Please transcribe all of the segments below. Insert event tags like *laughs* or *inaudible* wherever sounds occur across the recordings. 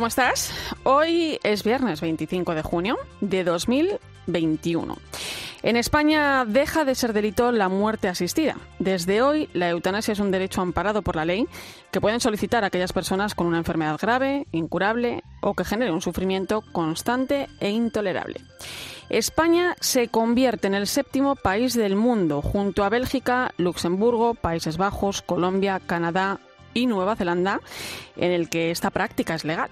¿Cómo estás? Hoy es viernes 25 de junio de 2021. En España deja de ser delito la muerte asistida. Desde hoy, la eutanasia es un derecho amparado por la ley que pueden solicitar aquellas personas con una enfermedad grave, incurable o que genere un sufrimiento constante e intolerable. España se convierte en el séptimo país del mundo, junto a Bélgica, Luxemburgo, Países Bajos, Colombia, Canadá, y Nueva Zelanda, en el que esta práctica es legal.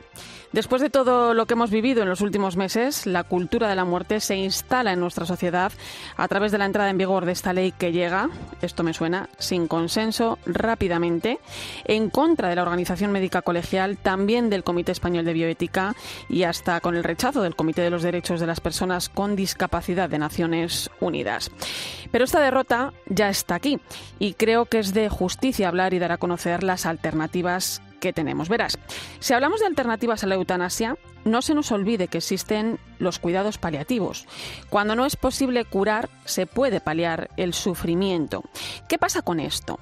Después de todo lo que hemos vivido en los últimos meses, la cultura de la muerte se instala en nuestra sociedad a través de la entrada en vigor de esta ley que llega, esto me suena, sin consenso, rápidamente, en contra de la Organización Médica Colegial, también del Comité Español de Bioética y hasta con el rechazo del Comité de los Derechos de las Personas con Discapacidad de Naciones Unidas. Pero esta derrota ya está aquí y creo que es de justicia hablar y dar a conocer las alternativas que tenemos. Verás, si hablamos de alternativas a la eutanasia, no se nos olvide que existen los cuidados paliativos. Cuando no es posible curar, se puede paliar el sufrimiento. ¿Qué pasa con esto?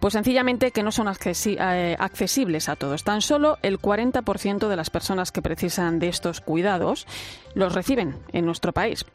Pues sencillamente que no son accesibles a todos. Tan solo el 40% de las personas que precisan de estos cuidados los reciben en nuestro país.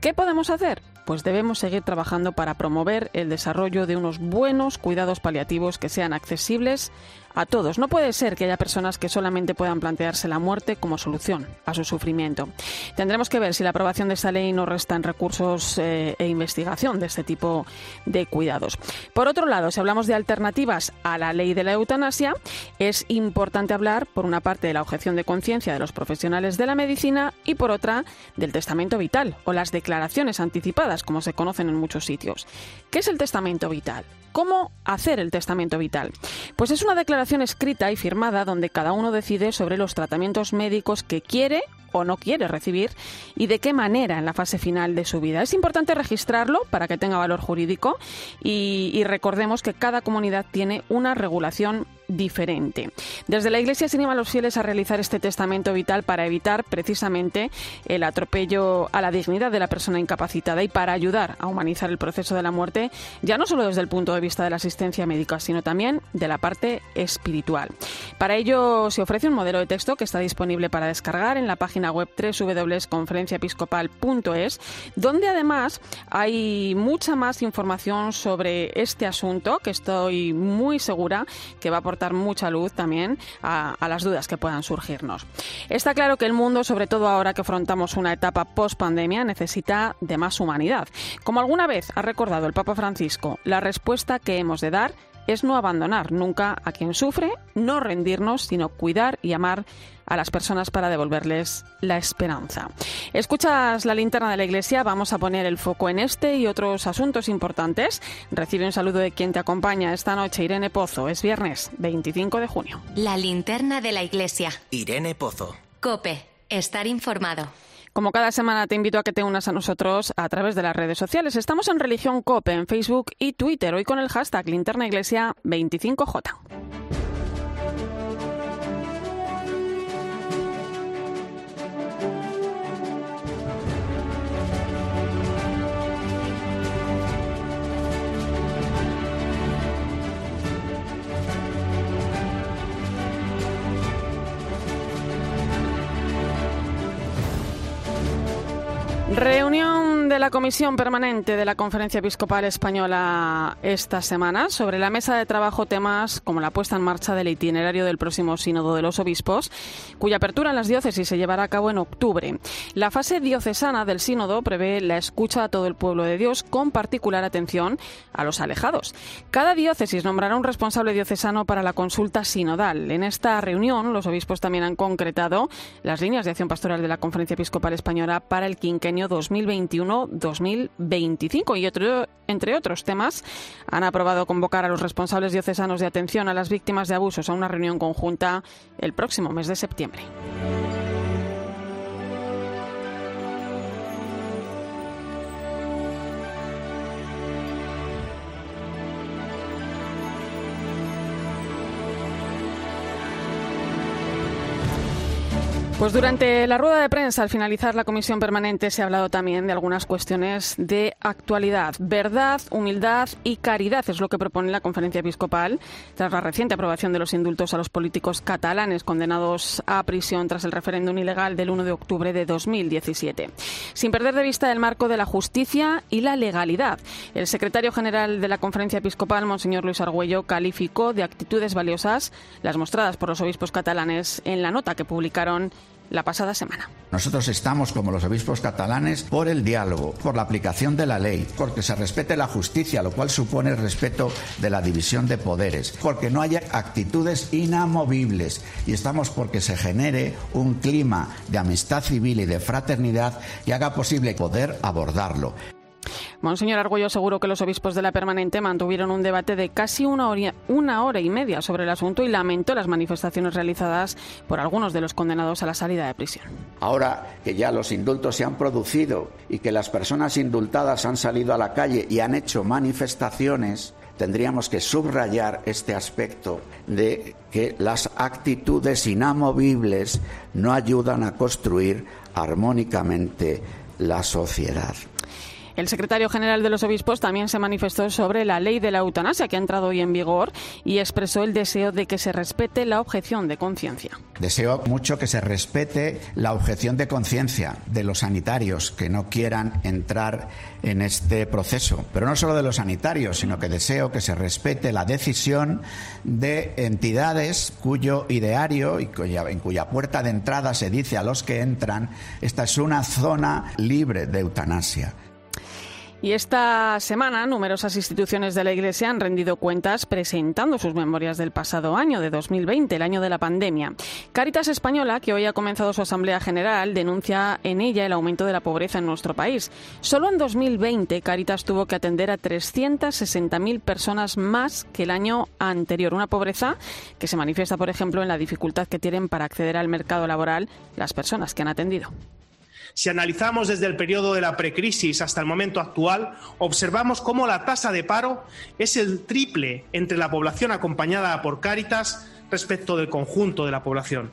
¿Qué podemos hacer? Pues debemos seguir trabajando para promover el desarrollo de unos buenos cuidados paliativos que sean accesibles a todos. No puede ser que haya personas que solamente puedan plantearse la muerte como solución a su sufrimiento. Tendremos que ver si la aprobación de esta ley no resta en recursos eh, e investigación de este tipo de cuidados. Por otro lado, si hablamos de alternativas a la ley de la eutanasia, es importante hablar, por una parte, de la objeción de conciencia de los profesionales de la medicina y, por otra, del testamento vital o las declaraciones anticipadas, como se conocen en muchos sitios. ¿Qué es el testamento vital? ¿Cómo hacer el testamento vital? Pues es una declaración escrita y firmada donde cada uno decide sobre los tratamientos médicos que quiere o no quiere recibir y de qué manera en la fase final de su vida. Es importante registrarlo para que tenga valor jurídico y, recordemos que cada comunidad tiene una regulación diferente. Desde la Iglesia se anima a los fieles a realizar este testamento vital para evitar precisamente el atropello a la dignidad de la persona incapacitada y para ayudar a humanizar el proceso de la muerte, ya no solo desde el punto de vista de la asistencia médica, sino también de la parte espiritual. Para ello se ofrece un modelo de texto que está disponible para descargar en la página web www.conferenciaepiscopal.es, donde además hay mucha más información sobre este asunto que estoy muy segura que va a aportar mucha luz también a, a, las dudas que puedan surgirnos. Está claro que el mundo, sobre todo ahora que afrontamos una etapa post-pandemia, necesita de más humanidad. Como alguna vez ha recordado el Papa Francisco, la respuesta que hemos de dar es no abandonar nunca a quien sufre, no rendirnos, sino cuidar y amar a las personas para devolverles la esperanza. Escuchas la linterna de la iglesia, vamos a poner el foco en este y otros asuntos importantes. Recibe un saludo de quien te acompaña esta noche, Irene Pozo. Es viernes 25 de junio. La linterna de la iglesia. Irene Pozo. Cope, estar informado. Como cada semana te invito a que te unas a nosotros a través de las redes sociales. Estamos en Religión Cope en Facebook y Twitter, hoy con el hashtag Linterna Iglesia 25J. Reunión de la Comisión Permanente de la Conferencia Episcopal Española esta semana. Sobre la mesa de trabajo temas como la puesta en marcha del itinerario del próximo Sínodo de los Obispos, cuya apertura en las diócesis se llevará a cabo en octubre. La fase diocesana del Sínodo prevé la escucha a todo el pueblo de Dios con particular atención a los alejados. Cada diócesis nombrará un responsable diocesano para la consulta sinodal. En esta reunión, los obispos también han concretado las líneas de acción pastoral de la Conferencia Episcopal Española para el quinquenio 2021-2025 y entre otros temas han aprobado convocar a los responsables diocesanos de atención a las víctimas de abusos a una reunión conjunta el próximo mes de septiembre. Pues durante la rueda de prensa, al finalizar la comisión permanente, se ha hablado también de algunas cuestiones de actualidad. Verdad, humildad y caridad es lo que propone la conferencia episcopal tras la reciente aprobación de los indultos a los políticos catalanes condenados a prisión tras el referéndum ilegal del 1 de octubre de 2017. Sin perder de vista el marco de la justicia y la legalidad, el secretario general de la conferencia episcopal, Monseñor Luis Argüello, calificó de actitudes valiosas las mostradas por los obispos catalanes en la nota que publicaron la pasada semana. Nosotros estamos, como los obispos catalanes, por el diálogo, por la aplicación de la ley, porque se respete la justicia, lo cual supone el respeto de la división de poderes, porque no haya actitudes inamovibles y estamos porque se genere un clima de amistad civil y de fraternidad que haga posible poder abordarlo. Monseñor Argüello aseguró que los obispos de la permanente mantuvieron un debate de casi una hora, una hora y media sobre el asunto y lamentó las manifestaciones realizadas por algunos de los condenados a la salida de prisión. Ahora que ya los indultos se han producido y que las personas indultadas han salido a la calle y han hecho manifestaciones, tendríamos que subrayar este aspecto de que las actitudes inamovibles no ayudan a construir armónicamente la sociedad. El secretario general de los obispos también se manifestó sobre la ley de la eutanasia que ha entrado hoy en vigor y expresó el deseo de que se respete la objeción de conciencia. Deseo mucho que se respete la objeción de conciencia de los sanitarios que no quieran entrar en este proceso, pero no solo de los sanitarios, sino que deseo que se respete la decisión de entidades cuyo ideario y cuya, en cuya puerta de entrada se dice a los que entran, esta es una zona libre de eutanasia. Y esta semana numerosas instituciones de la Iglesia han rendido cuentas presentando sus memorias del pasado año, de 2020, el año de la pandemia. Caritas Española, que hoy ha comenzado su Asamblea General, denuncia en ella el aumento de la pobreza en nuestro país. Solo en 2020 Caritas tuvo que atender a 360.000 personas más que el año anterior. Una pobreza que se manifiesta, por ejemplo, en la dificultad que tienen para acceder al mercado laboral las personas que han atendido. Si analizamos desde el periodo de la precrisis hasta el momento actual, observamos cómo la tasa de paro es el triple entre la población acompañada por Cáritas respecto del conjunto de la población.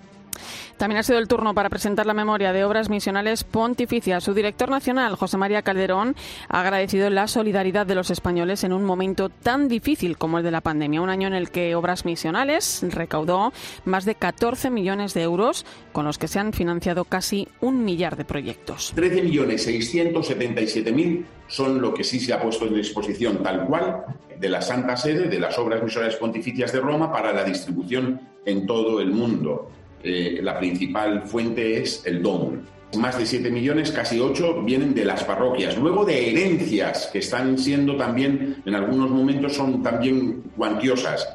También ha sido el turno para presentar la memoria de obras misionales pontificias. Su director nacional, José María Calderón, ha agradecido la solidaridad de los españoles en un momento tan difícil como el de la pandemia, un año en el que Obras Misionales recaudó más de 14 millones de euros, con los que se han financiado casi un millar de proyectos. 13.677.000 son lo que sí se ha puesto en disposición tal cual de la Santa Sede, de las Obras Misionales Pontificias de Roma, para la distribución en todo el mundo. Eh, la principal fuente es el DOM. Más de 7 millones, casi 8, vienen de las parroquias. Luego de herencias que están siendo también, en algunos momentos son también cuantiosas.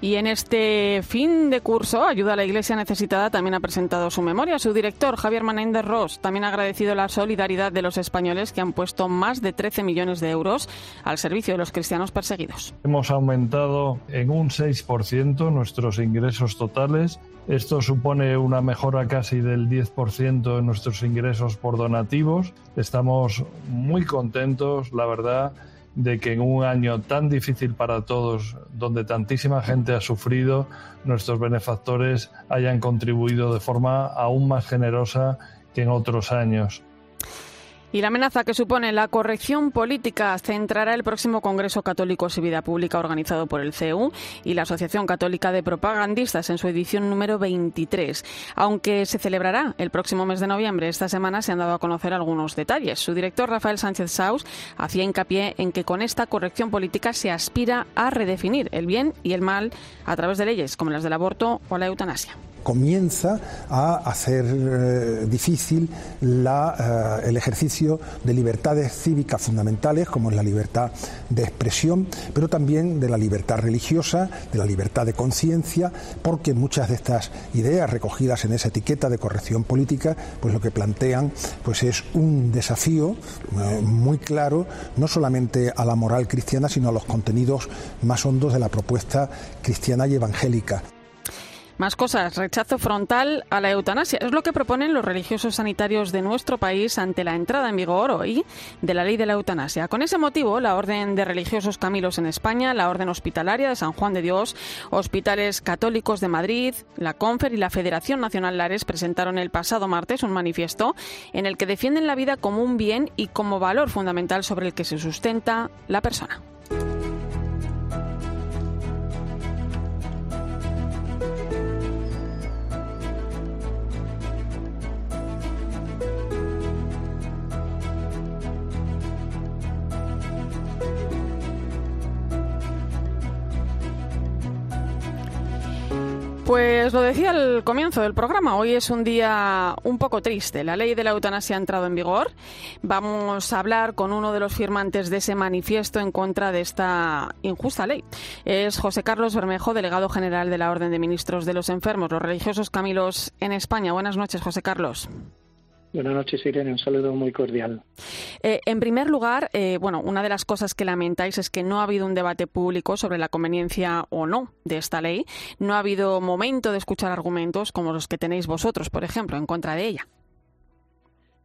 Y en este fin de curso, Ayuda a la Iglesia Necesitada también ha presentado su memoria. Su director, Javier Menéndez Ross, también ha agradecido la solidaridad de los españoles que han puesto más de 13 millones de euros al servicio de los cristianos perseguidos. Hemos aumentado en un 6% nuestros ingresos totales. Esto supone una mejora casi del 10% en nuestros ingresos por donativos. Estamos muy contentos, la verdad de que en un año tan difícil para todos, donde tantísima gente ha sufrido, nuestros benefactores hayan contribuido de forma aún más generosa que en otros años. Y la amenaza que supone la corrección política centrará el próximo Congreso Católico y Vida Pública organizado por el CEU y la Asociación Católica de Propagandistas en su edición número 23. Aunque se celebrará el próximo mes de noviembre, esta semana se han dado a conocer algunos detalles. Su director, Rafael Sánchez Saus, hacía hincapié en que con esta corrección política se aspira a redefinir el bien y el mal a través de leyes como las del aborto o la eutanasia comienza a hacer eh, difícil eh, el ejercicio de libertades cívicas fundamentales como es la libertad de expresión, pero también de la libertad religiosa, de la libertad de conciencia, porque muchas de estas ideas recogidas en esa etiqueta de corrección política, pues lo que plantean pues es un desafío eh, muy claro no solamente a la moral cristiana, sino a los contenidos más hondos de la propuesta cristiana y evangélica. Más cosas. Rechazo frontal a la eutanasia. Es lo que proponen los religiosos sanitarios de nuestro país ante la entrada en vigor hoy de la ley de la eutanasia. Con ese motivo, la Orden de Religiosos Camilos en España, la Orden Hospitalaria de San Juan de Dios, Hospitales Católicos de Madrid, la Confer y la Federación Nacional Lares presentaron el pasado martes un manifiesto en el que defienden la vida como un bien y como valor fundamental sobre el que se sustenta la persona. Pues lo decía al comienzo del programa, hoy es un día un poco triste. La ley de la eutanasia ha entrado en vigor. Vamos a hablar con uno de los firmantes de ese manifiesto en contra de esta injusta ley. Es José Carlos Bermejo, delegado general de la Orden de Ministros de los Enfermos, los religiosos Camilos en España. Buenas noches, José Carlos. Buenas noches, Irene. Un saludo muy cordial. Eh, en primer lugar, eh, bueno, una de las cosas que lamentáis es que no ha habido un debate público sobre la conveniencia o no de esta ley. No ha habido momento de escuchar argumentos como los que tenéis vosotros, por ejemplo, en contra de ella.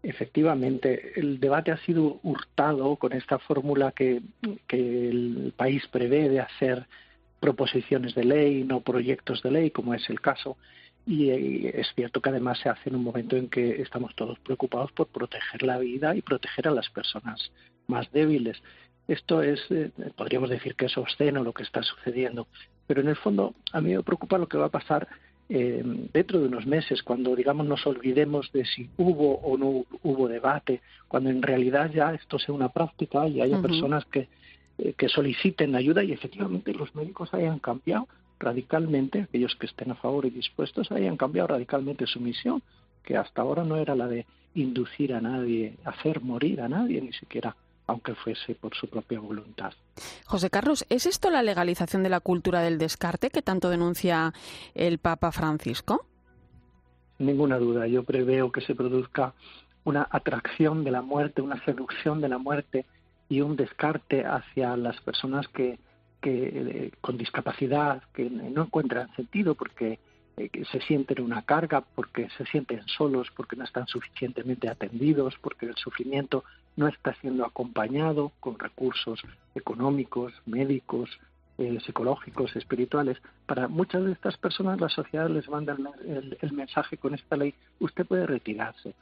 Efectivamente, el debate ha sido hurtado con esta fórmula que, que el país prevé de hacer proposiciones de ley, no proyectos de ley, como es el caso y, es cierto que además se hace en un momento en que estamos todos preocupados por proteger la vida y proteger a las personas más débiles. Esto es, eh, podríamos decir que es obsceno lo que está sucediendo, pero en el fondo a mí me preocupa lo que va a pasar eh, dentro de unos meses, cuando digamos nos olvidemos de si hubo o no hubo debate, cuando en realidad ya esto sea una práctica y haya personas que, eh, que soliciten ayuda y efectivamente los médicos hayan cambiado radicalmente, aquellos que estén a favor y dispuestos hayan cambiado radicalmente su misión, que hasta ahora no era la de inducir a nadie, hacer morir a nadie, ni siquiera aunque fuese por su propia voluntad. José Carlos, ¿es esto la legalización de la cultura del descarte que tanto denuncia el Papa Francisco? Ninguna duda. Yo preveo que se produzca una atracción de la muerte, una seducción de la muerte y un descarte hacia las personas que que eh, con discapacidad que no encuentran sentido porque eh, se sienten una carga, porque se sienten solos, porque no están suficientemente atendidos, porque el sufrimiento no está siendo acompañado con recursos económicos, médicos, eh, psicológicos, espirituales. Para muchas de estas personas la sociedad les manda el, mensaje con esta ley, usted puede retirarse,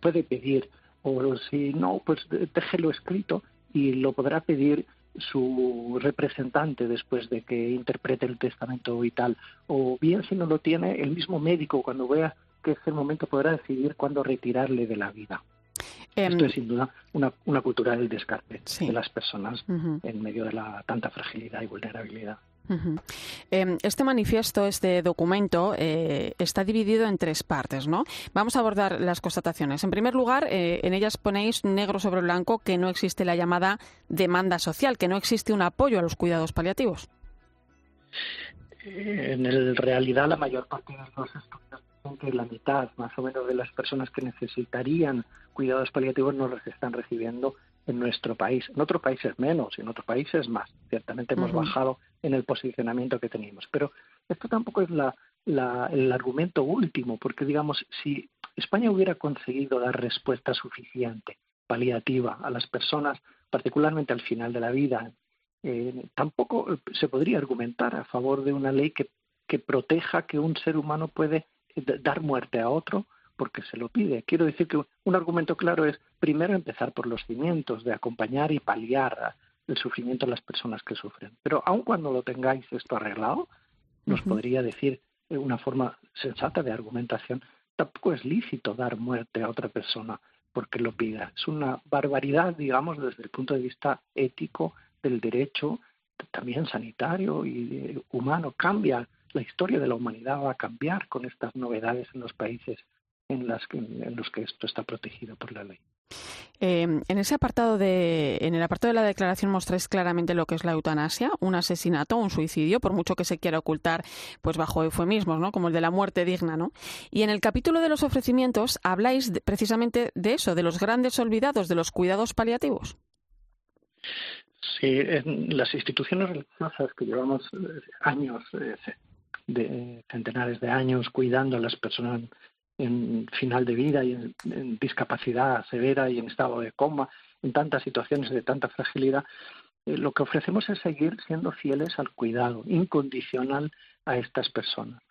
puede pedir, o si no, pues déjelo escrito y lo podrá pedir su representante después de que interprete el testamento vital, o bien si no lo tiene, el mismo médico cuando vea que es el momento podrá decidir cuándo retirarle de la vida. Em, Esto es sin duda una, una cultura del descarte de las personas en medio de la tanta fragilidad y vulnerabilidad. Em, este manifiesto, este documento, eh, está dividido en tres partes, ¿no? Vamos a abordar las constataciones. En primer lugar, eh, en ellas ponéis negro sobre blanco que no existe la llamada demanda social, que no existe un apoyo a los cuidados paliativos. En realidad, la mayor parte de los estudios que la mitad, más o menos, de las personas que necesitarían cuidados paliativos no los están recibiendo en nuestro país. En otros países menos, en otros países más. Ciertamente hemos bajado en el posicionamiento que teníamos. Pero esto tampoco es la, el argumento último, porque digamos, si España hubiera conseguido dar respuesta suficiente, paliativa, a las personas, particularmente al final de la vida, eh, tampoco se podría argumentar a favor de una ley que, que proteja que un ser humano puede dar muerte a otro porque se lo pide. Quiero decir que un argumento claro es primero empezar por los cimientos, de acompañar y paliar el sufrimiento de las personas que sufren. Pero aun cuando lo tengáis esto arreglado, nos podría decir de una forma sensata de argumentación, tampoco es lícito dar muerte a otra persona porque lo pida. Es una barbaridad, digamos, desde el punto de vista ético del derecho, también sanitario y eh, humano. Cambia la historia de la humanidad, va a cambiar con estas novedades en los países en, las en los que esto está protegido por la ley. Eh, en ese apartado de, en el apartado de la declaración mostráis claramente lo que es la eutanasia, un asesinato, un suicidio, por mucho que se quiera ocultar, pues bajo eufemismos, ¿no? Como el de la muerte digna, ¿no? Y en el capítulo de los ofrecimientos habláis precisamente de eso, de los grandes olvidados de los cuidados paliativos. Sí, en las instituciones religiosas que llevamos eh, años eh, de centenares de años cuidando a las personas en final de vida y en, discapacidad severa y en estado de coma, en tantas situaciones de tanta fragilidad, eh, lo que ofrecemos es seguir siendo fieles al cuidado incondicional a estas personas.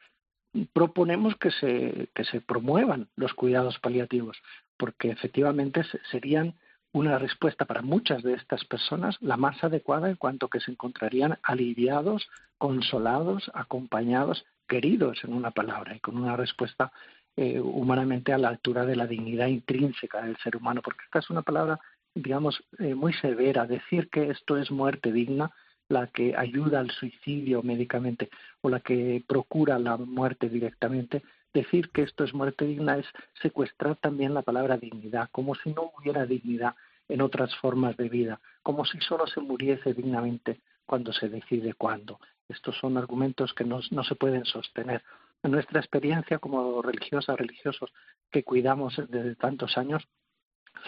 Proponemos que se, que se promuevan los cuidados paliativos, porque efectivamente serían una respuesta para muchas de estas personas la más adecuada en cuanto que se encontrarían aliviados, consolados, acompañados, queridos en una palabra y con una respuesta eh, humanamente a la altura de la dignidad intrínseca del ser humano, porque esta es una palabra, digamos, eh, muy severa. Decir que esto es muerte digna, la que ayuda al suicidio médicamente o la que procura la muerte directamente, decir que esto es muerte digna es secuestrar también la palabra dignidad, como si no hubiera dignidad en otras formas de vida, como si solo se muriese dignamente cuando se decide cuándo. Estos son argumentos que no, no se pueden sostener en nuestra experiencia como religiosas, religiosos que cuidamos desde tantos años,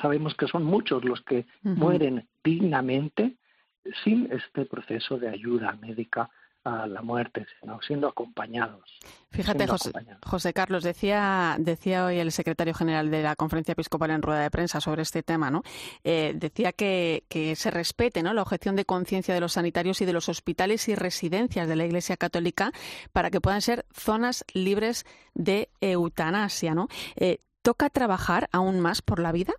sabemos que son muchos los que mueren dignamente sin este proceso de ayuda médica a la muerte, sino siendo acompañados. Fíjate, José, Carlos, decía, decía hoy el secretario general de la Conferencia Episcopal en rueda de prensa sobre este tema, ¿no? Eh, decía que, que, se respete ¿no? la objeción de conciencia de los sanitarios y de los hospitales y residencias de la Iglesia Católica para que puedan ser zonas libres de eutanasia, ¿no? Eh, ¿Toca trabajar aún más por la vida?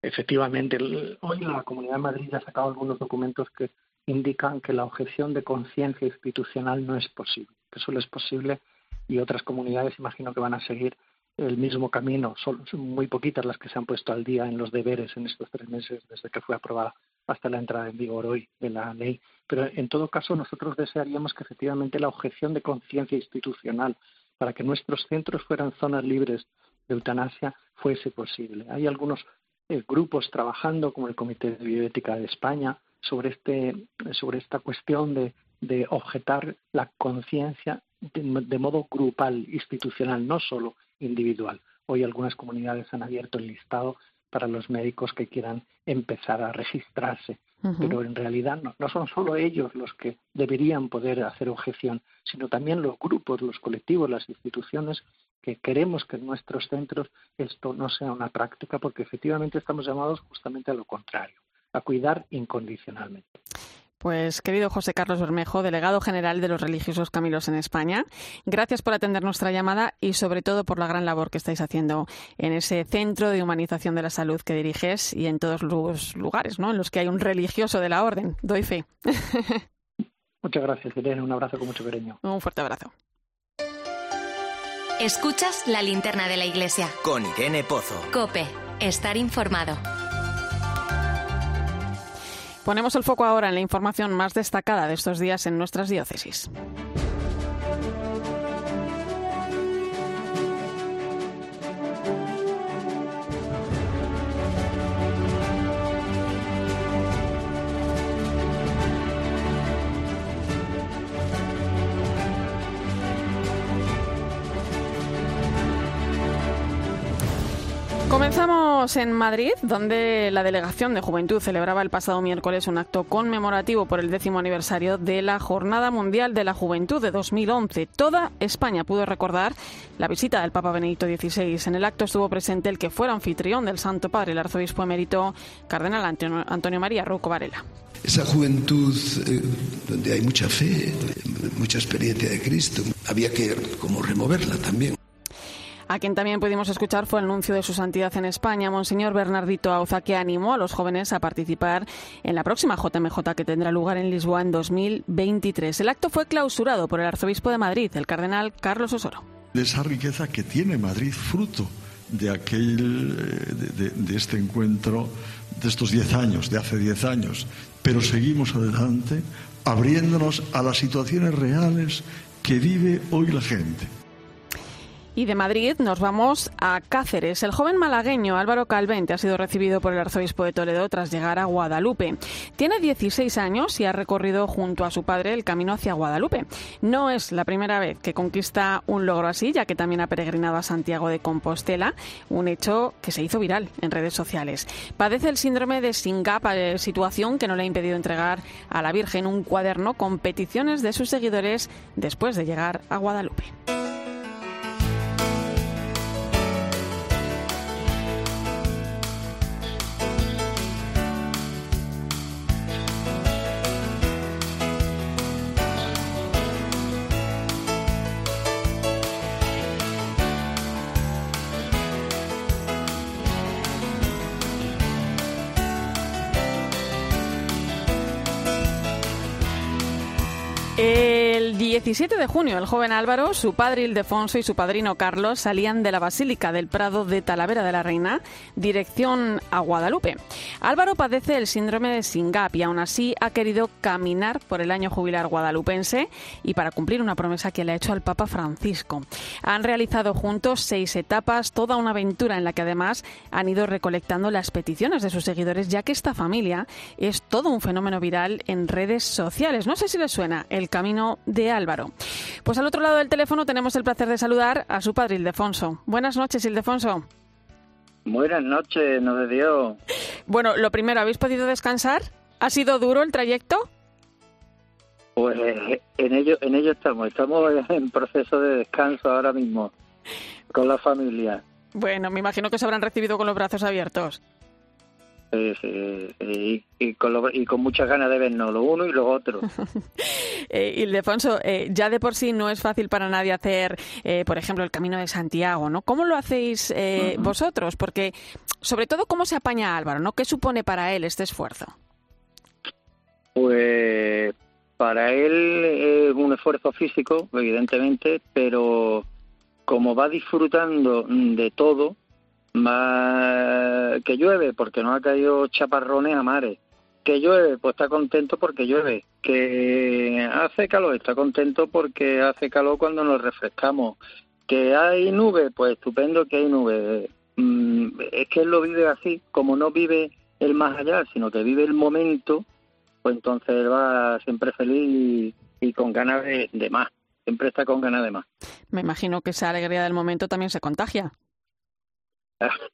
Efectivamente, hoy la Comunidad de Madrid ha sacado algunos documentos que indican que la objeción de conciencia institucional no es posible, que solo es posible y otras comunidades imagino que van a seguir el mismo camino. Son, muy poquitas las que se han puesto al día en los deberes en estos tres meses desde que fue aprobada hasta la entrada en vigor hoy de la ley. Pero en todo caso nosotros desearíamos que efectivamente la objeción de conciencia institucional para que nuestros centros fueran zonas libres de eutanasia fuese posible. Hay algunos eh, grupos trabajando, como el Comité de Bioética de España, sobre, este, sobre esta cuestión de, de objetar la conciencia de, modo grupal, institucional, no solo individual. Hoy algunas comunidades han abierto el listado para los médicos que quieran empezar a registrarse. Pero en realidad no, no, son solo ellos los que deberían poder hacer objeción, sino también los grupos, los colectivos, las instituciones que queremos que en nuestros centros esto no sea una práctica, porque efectivamente estamos llamados justamente a lo contrario a cuidar incondicionalmente. Pues querido José Carlos Bermejo, delegado general de los religiosos Camilos en España, gracias por atender nuestra llamada y sobre todo por la gran labor que estáis haciendo en ese centro de humanización de la salud que diriges y en todos los lugares ¿no? en los que hay un religioso de la orden. Doy fe. *laughs* Muchas gracias, Irene. Un abrazo con mucho cariño. Un fuerte abrazo. Escuchas la linterna de la iglesia. Con Irene Pozo. Cope. Estar informado. Ponemos el foco ahora en la información más destacada de estos días en nuestras diócesis. Comenzamos en Madrid, donde la Delegación de Juventud celebraba el pasado miércoles un acto conmemorativo por el décimo aniversario de la Jornada Mundial de la Juventud de 2011. Toda España pudo recordar la visita del Papa Benedicto XVI. En el acto estuvo presente el que fuera anfitrión del Santo Padre, el arzobispo emérito Cardenal Antonio María Rouco Varela. Esa juventud eh, donde hay mucha fe, mucha experiencia de Cristo, había que como removerla también. A quien también pudimos escuchar fue el nuncio de su santidad en España, Monseñor Bernardito Auza, que animó a los jóvenes a participar en la próxima JMJ que tendrá lugar en Lisboa en 2023. El acto fue clausurado por el arzobispo de Madrid, el cardenal Carlos Osoro. Esa riqueza que tiene Madrid, fruto de aquel, de, de este encuentro de estos diez años, de hace diez años, pero seguimos adelante abriéndonos a las situaciones reales que vive hoy la gente. Y de Madrid nos vamos a Cáceres. El joven malagueño Álvaro Calvente ha sido recibido por el arzobispo de Toledo tras llegar a Guadalupe. Tiene 16 años y ha recorrido junto a su padre el camino hacia Guadalupe. No es la primera vez que conquista un logro así, ya que también ha peregrinado a Santiago de Compostela, un hecho que se hizo viral en redes sociales. Padece el síndrome de Singap, eh, situación que no le ha impedido entregar a la Virgen un cuaderno con peticiones de sus seguidores después de llegar a Guadalupe. 17 de junio, el joven Álvaro, su padre Ildefonso y su padrino Carlos salían de la Basílica del Prado de Talavera de la Reina, dirección a Guadalupe. Álvaro padece el síndrome de Singap y aún así ha querido caminar por el año jubilar guadalupense y para cumplir una promesa que le ha hecho al Papa Francisco. Han realizado juntos seis etapas, toda una aventura en la que además han ido recolectando las peticiones de sus seguidores, ya que esta familia es todo un fenómeno viral en redes sociales. No sé si les suena el camino de Álvaro. Pues al otro lado del teléfono tenemos el placer de saludar a su padre Ildefonso. Buenas noches, Ildefonso. Buenas noches, no de Dios. Bueno, lo primero, ¿habéis podido descansar? ¿Ha sido duro el trayecto? Pues en ello, en ello estamos. Estamos en proceso de descanso ahora mismo con la familia. Bueno, me imagino que se habrán recibido con los brazos abiertos. Sí, sí, y, con lo, y, con muchas ganas de vernos, lo uno y lo otro. *laughs* eh, Ildefonso, eh, ya de por sí no es fácil para nadie hacer, eh, por ejemplo, el Camino de Santiago, ¿no? ¿Cómo lo hacéis eh, uh -huh. vosotros? Porque, sobre todo, ¿cómo se apaña Álvaro, no? ¿Qué supone para él este esfuerzo? Pues para él es un esfuerzo físico, evidentemente, pero como va disfrutando de todo, más que llueve porque no ha caído chaparrones a mares. Que llueve pues está contento porque llueve. Que hace calor está contento porque hace calor cuando nos refrescamos. Que hay nube pues estupendo que hay nube mm, es que él lo vive así como no vive el más allá sino que vive el momento pues entonces va siempre feliz y, y con ganas de, de más. Siempre está con ganas de más. Me imagino que esa alegría del momento también se contagia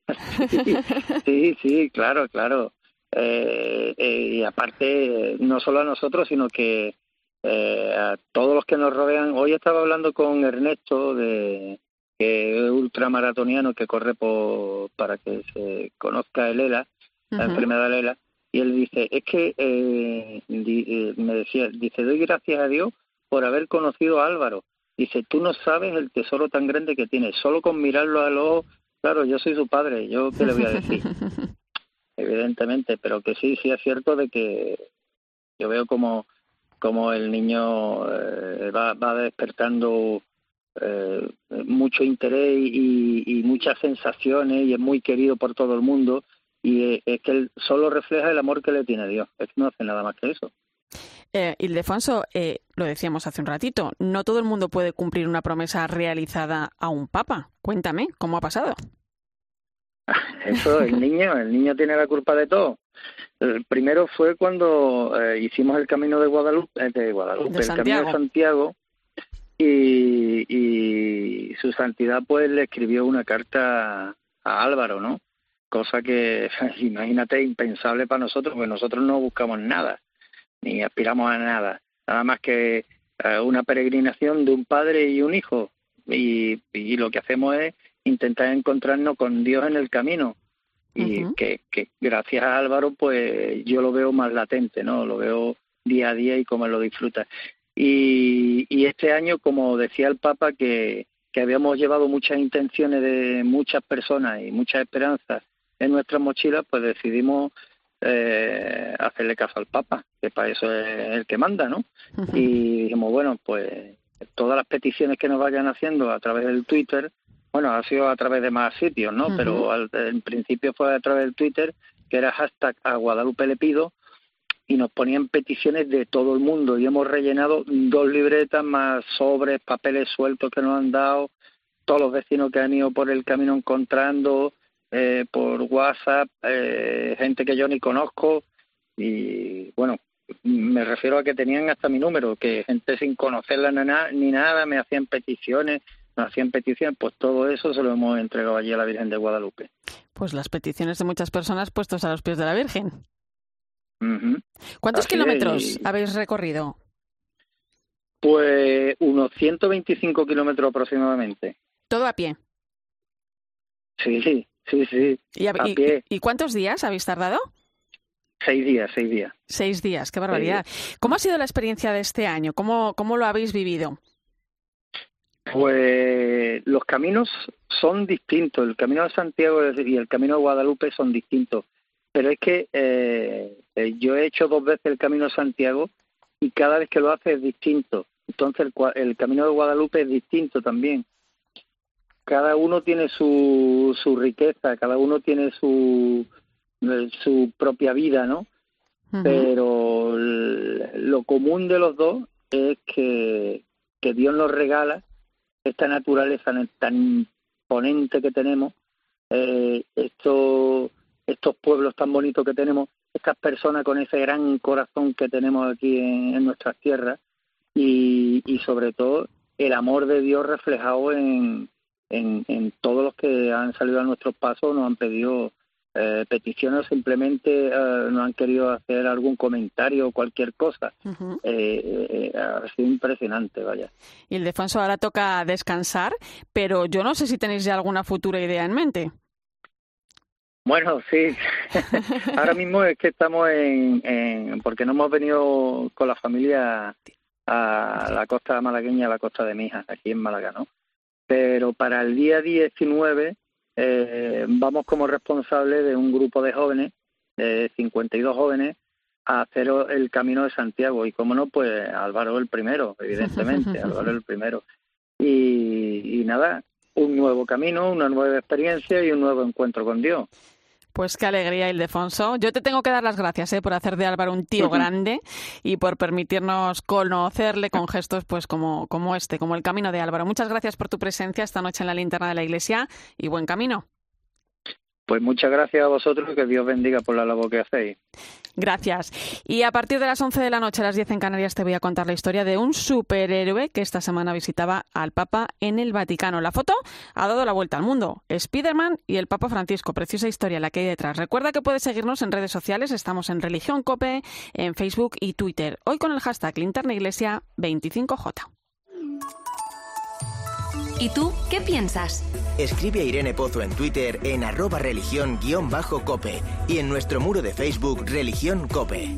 *laughs* sí, sí, claro, claro. Eh, eh, y aparte, no solo a nosotros, sino que eh, a todos los que nos rodean. Hoy estaba hablando con Ernesto, de, que es ultramaratoniano, que corre por, para que se conozca el ELA, la uh -huh. enfermedad del ELA, y él dice, es que, eh, di, me decía, dice, doy gracias a Dios por haber conocido a Álvaro. Dice, tú no sabes el tesoro tan grande que tiene, solo con mirarlo a los ojos Claro, yo soy su padre, yo qué le voy a decir. *laughs* Evidentemente, pero que sí, sí es cierto de que yo veo como, como el niño eh, va, va despertando eh, mucho interés y, y, muchas sensaciones y es muy querido por todo el mundo y es que él solo refleja el amor que le tiene a Dios, es que no hace nada más que eso. Eh, Ildefonso, eh, lo decíamos hace un ratito, no todo el mundo puede cumplir una promesa realizada a un papa. Cuéntame, ¿cómo ha pasado? *laughs* Eso, el niño, el niño tiene la culpa de todo. El primero fue cuando eh, hicimos el camino de Guadalupe, eh, de Guadalupe, de el camino de Santiago, y, y su santidad pues le escribió una carta a Álvaro, ¿no? Cosa que, *laughs* imagínate, impensable para nosotros, porque nosotros no buscamos nada ni aspiramos a nada, nada más que a una peregrinación de un padre y un hijo. Y, y lo que hacemos es intentar encontrarnos con Dios en el camino. Y uh -huh. que, que gracias a Álvaro, pues yo lo veo más latente, ¿no? Lo veo día a día y cómo lo disfruta. Y, y este año, como decía el Papa, que, que habíamos llevado muchas intenciones de muchas personas y muchas esperanzas en nuestras mochilas, pues decidimos eh, hacerle caso al Papa, que para eso es el que manda, ¿no? Uh -huh. Y dijimos, bueno, pues todas las peticiones que nos vayan haciendo a través del Twitter, bueno, ha sido a través de más sitios, ¿no? Uh -huh. Pero al, en principio fue a través del Twitter, que era hashtag a Guadalupe le pido, y nos ponían peticiones de todo el mundo y hemos rellenado dos libretas más sobres, papeles sueltos que nos han dado todos los vecinos que han ido por el camino encontrando, eh, por WhatsApp, eh, gente que yo ni conozco y bueno, me refiero a que tenían hasta mi número, que gente sin conocerla ni nada me hacían peticiones, me hacían peticiones, pues todo eso se lo hemos entregado allí a la Virgen de Guadalupe. Pues las peticiones de muchas personas puestos a los pies de la Virgen. ¿Cuántos kilómetros habéis recorrido? Pues unos 125 kilómetros aproximadamente. ¿Todo a pie? Sí, sí, sí, sí. ¿Y, cuántos días habéis tardado? Seis días, seis días. Seis días, qué barbaridad. ¿Cómo ha sido la experiencia de este año? ¿Cómo, cómo lo habéis vivido? Pues los caminos son distintos. El camino de Santiago y el camino de Guadalupe son distintos. Pero es que eh, eh, yo he hecho dos veces el camino de Santiago y cada vez que lo hace es distinto. Entonces el camino de Guadalupe es distinto también cada uno tiene su, su riqueza, cada uno tiene su, su propia vida, ¿no? Pero lo común de los dos es que, que Dios nos regala esta naturaleza tan imponente que tenemos, eh, estos, estos pueblos tan bonitos que tenemos, estas personas con ese gran corazón que tenemos aquí en, en nuestras tierras y, y sobre todo el amor de Dios reflejado en, en, en todos los que han salido a nuestros pasos nos han pedido eh, peticiones simplemente eh, no han querido hacer algún comentario o cualquier cosa. Eh, ha sido impresionante, vaya. Y el Defonso ahora toca descansar, pero yo no sé si tenéis ya alguna futura idea en mente. Bueno, sí. *laughs* ahora mismo es que estamos en, en, porque no hemos venido con la familia a la costa malagueña, a la costa de Mijas, aquí en Málaga, ¿no? Pero para el día 19 eh, vamos como responsables de un grupo de jóvenes, de 52 jóvenes, a hacer el camino de Santiago. Y como no, pues Álvaro el primero, evidentemente, *laughs* Álvaro el primero. Y, y nada, un nuevo camino, una nueva experiencia y un nuevo encuentro con Dios. Pues qué alegría, Ildefonso. Yo te tengo que dar las gracias ¿eh? por hacer de Álvaro un tío *laughs* grande y por permitirnos conocerle con gestos pues como, como este, como el camino de Álvaro. Muchas gracias por tu presencia esta noche en la linterna de la iglesia y buen camino. Pues muchas gracias a vosotros y que Dios bendiga por la labor que hacéis. Gracias. Y a partir de las 11 de la noche, a las 10 en Canarias, te voy a contar la historia de un superhéroe que esta semana visitaba al Papa en el Vaticano. La foto ha dado la vuelta al mundo. Spiderman y el Papa Francisco. Preciosa historia la que hay detrás. Recuerda que puedes seguirnos en redes sociales. Estamos en Religión Cope, en Facebook y Twitter. Hoy con el hashtag Linterna Iglesia 25J. ¿Y tú qué piensas? Escribe a Irene Pozo en Twitter en arroba religión-cope y en nuestro muro de Facebook Religión Cope.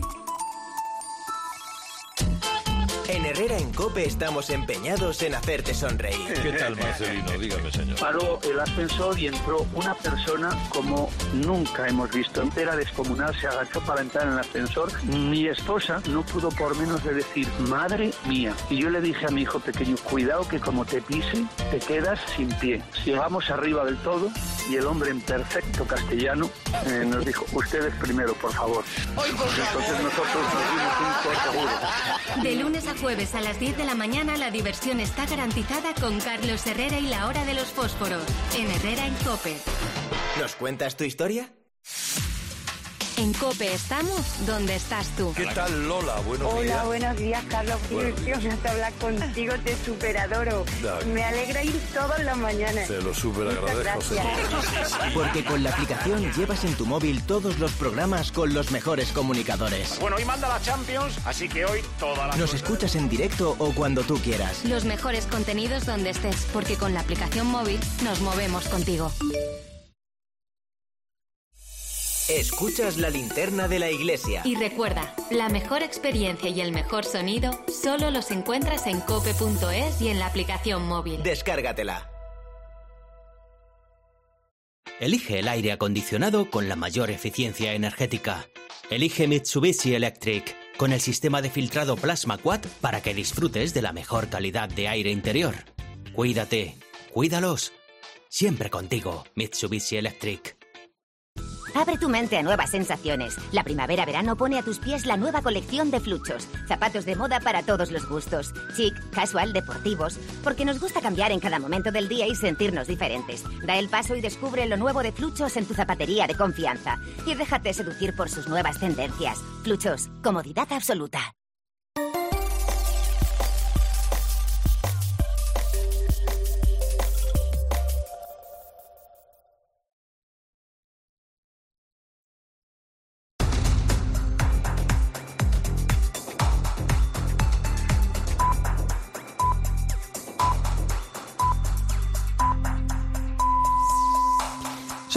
En Herrera en Cope estamos empeñados en hacerte sonreír. ¿Qué tal, Marcelino? Dígame, señor. Paró el ascensor y entró una persona como nunca hemos visto. Entera descomunal se agachó para entrar en el ascensor. Mi esposa no pudo por menos de decir, madre mía. Y yo le dije a mi hijo pequeño, cuidado que como te pise, te quedas sin pie. Llegamos arriba del todo y el hombre en perfecto castellano eh, nos dijo, ustedes primero, por favor. Entonces nosotros nos dimos un seguro. De lunes a jueves a las 10 de la mañana la diversión está garantizada con Carlos Herrera y la hora de los fósforos en Herrera en Cope. ¿Nos cuentas tu historia? En Cope estamos donde estás tú. ¿Qué tal, Lola? Buenos Hola, días. buenos días, Carlos. Es hablar contigo, te superadoro. Me alegra ir todas las mañanas. Te lo súper agradezco, Gracias. Porque con la aplicación llevas en tu móvil todos los programas con los mejores comunicadores. Bueno, hoy manda la Champions, así que hoy toda la... Nos escuchas en directo o cuando tú quieras. Los mejores contenidos donde estés, porque con la aplicación móvil nos movemos contigo. Escuchas la linterna de la iglesia. Y recuerda, la mejor experiencia y el mejor sonido solo los encuentras en cope.es y en la aplicación móvil. Descárgatela. Elige el aire acondicionado con la mayor eficiencia energética. Elige Mitsubishi Electric con el sistema de filtrado Plasma Quad para que disfrutes de la mejor calidad de aire interior. Cuídate, cuídalos. Siempre contigo, Mitsubishi Electric. Abre tu mente a nuevas sensaciones. La primavera-verano pone a tus pies la nueva colección de fluchos. Zapatos de moda para todos los gustos. Chic, casual, deportivos. Porque nos gusta cambiar en cada momento del día y sentirnos diferentes. Da el paso y descubre lo nuevo de fluchos en tu zapatería de confianza. Y déjate seducir por sus nuevas tendencias. Fluchos, comodidad absoluta.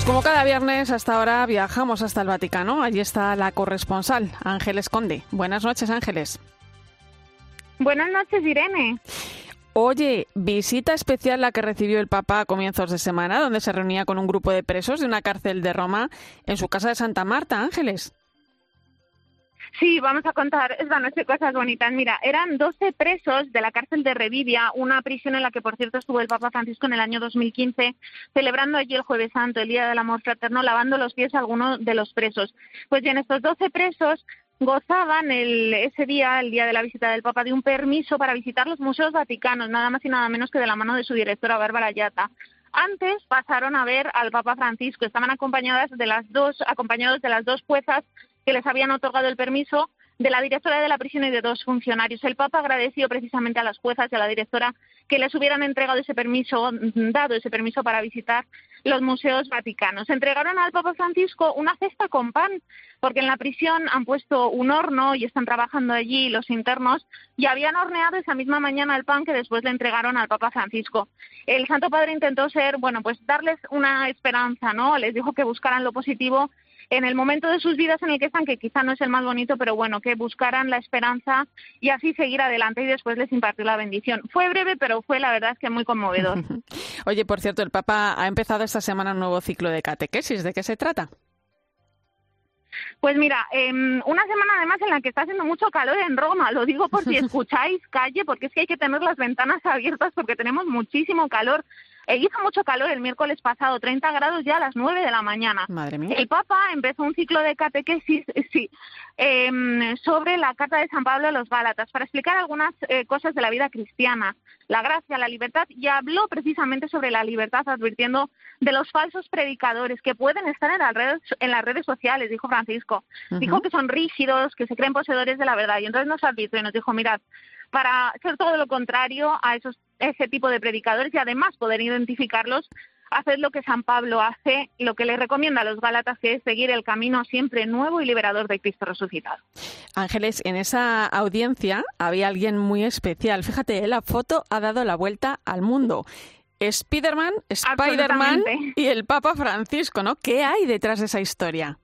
Pues como cada viernes hasta ahora viajamos hasta el Vaticano. Allí está la corresponsal, Ángeles Conde. Buenas noches, Ángeles. Buenas noches, Irene. Oye, visita especial la que recibió el Papa a comienzos de semana, donde se reunía con un grupo de presos de una cárcel de Roma en su casa de Santa Marta, Ángeles. Sí, vamos a contar esta cosas bonitas. Mira, eran 12 presos de la cárcel de Revivia, una prisión en la que, por cierto, estuvo el Papa Francisco en el año 2015, celebrando allí el Jueves Santo, el Día del Amor Fraterno, lavando los pies a algunos de los presos. Pues bien, estos 12 presos gozaban el, ese día, el día de la visita del Papa, de un permiso para visitar los museos vaticanos, nada más y nada menos que de la mano de su directora, Bárbara Yata. Antes pasaron a ver al Papa Francisco, estaban acompañadas de las dos, acompañados de las dos juezas que les habían otorgado el permiso de la directora de la prisión y de dos funcionarios. El Papa agradeció precisamente a las juezas y a la directora que les hubieran entregado ese permiso, dado ese permiso para visitar los museos vaticanos. Entregaron al Papa Francisco una cesta con pan, porque en la prisión han puesto un horno y están trabajando allí los internos y habían horneado esa misma mañana el pan que después le entregaron al Papa Francisco. El Santo Padre intentó ser, bueno, pues darles una esperanza, ¿no? Les dijo que buscaran lo positivo en el momento de sus vidas en el que están, que quizá no es el más bonito, pero bueno, que buscaran la esperanza y así seguir adelante y después les impartió la bendición. Fue breve, pero fue la verdad es que muy conmovedor. *laughs* Oye, por cierto, el Papa ha empezado esta semana un nuevo ciclo de catequesis. ¿De qué se trata? Pues mira, eh, una semana además en la que está haciendo mucho calor en Roma, lo digo por si *laughs* escucháis calle, porque es que hay que tener las ventanas abiertas porque tenemos muchísimo calor. Eh, hizo mucho calor el miércoles pasado, 30 grados ya a las 9 de la mañana. Madre mía. El Papa empezó un ciclo de catequesis sí, eh, sobre la Carta de San Pablo a los Gálatas para explicar algunas eh, cosas de la vida cristiana, la gracia, la libertad, y habló precisamente sobre la libertad, advirtiendo de los falsos predicadores que pueden estar en las redes, en las redes sociales, dijo Francisco. Dijo que son rígidos, que se creen poseedores de la verdad, y entonces nos advirtió y nos dijo, mirad, para ser todo lo contrario a esos, ese tipo de predicadores y además poder identificarlos, haced lo que San Pablo hace lo que le recomienda a los Gálatas, que es seguir el camino siempre nuevo y liberador de Cristo resucitado. Ángeles, en esa audiencia había alguien muy especial. Fíjate, la foto ha dado la vuelta al mundo. Spiderman, Spiderman y el Papa Francisco, ¿no? ¿Qué hay detrás de esa historia?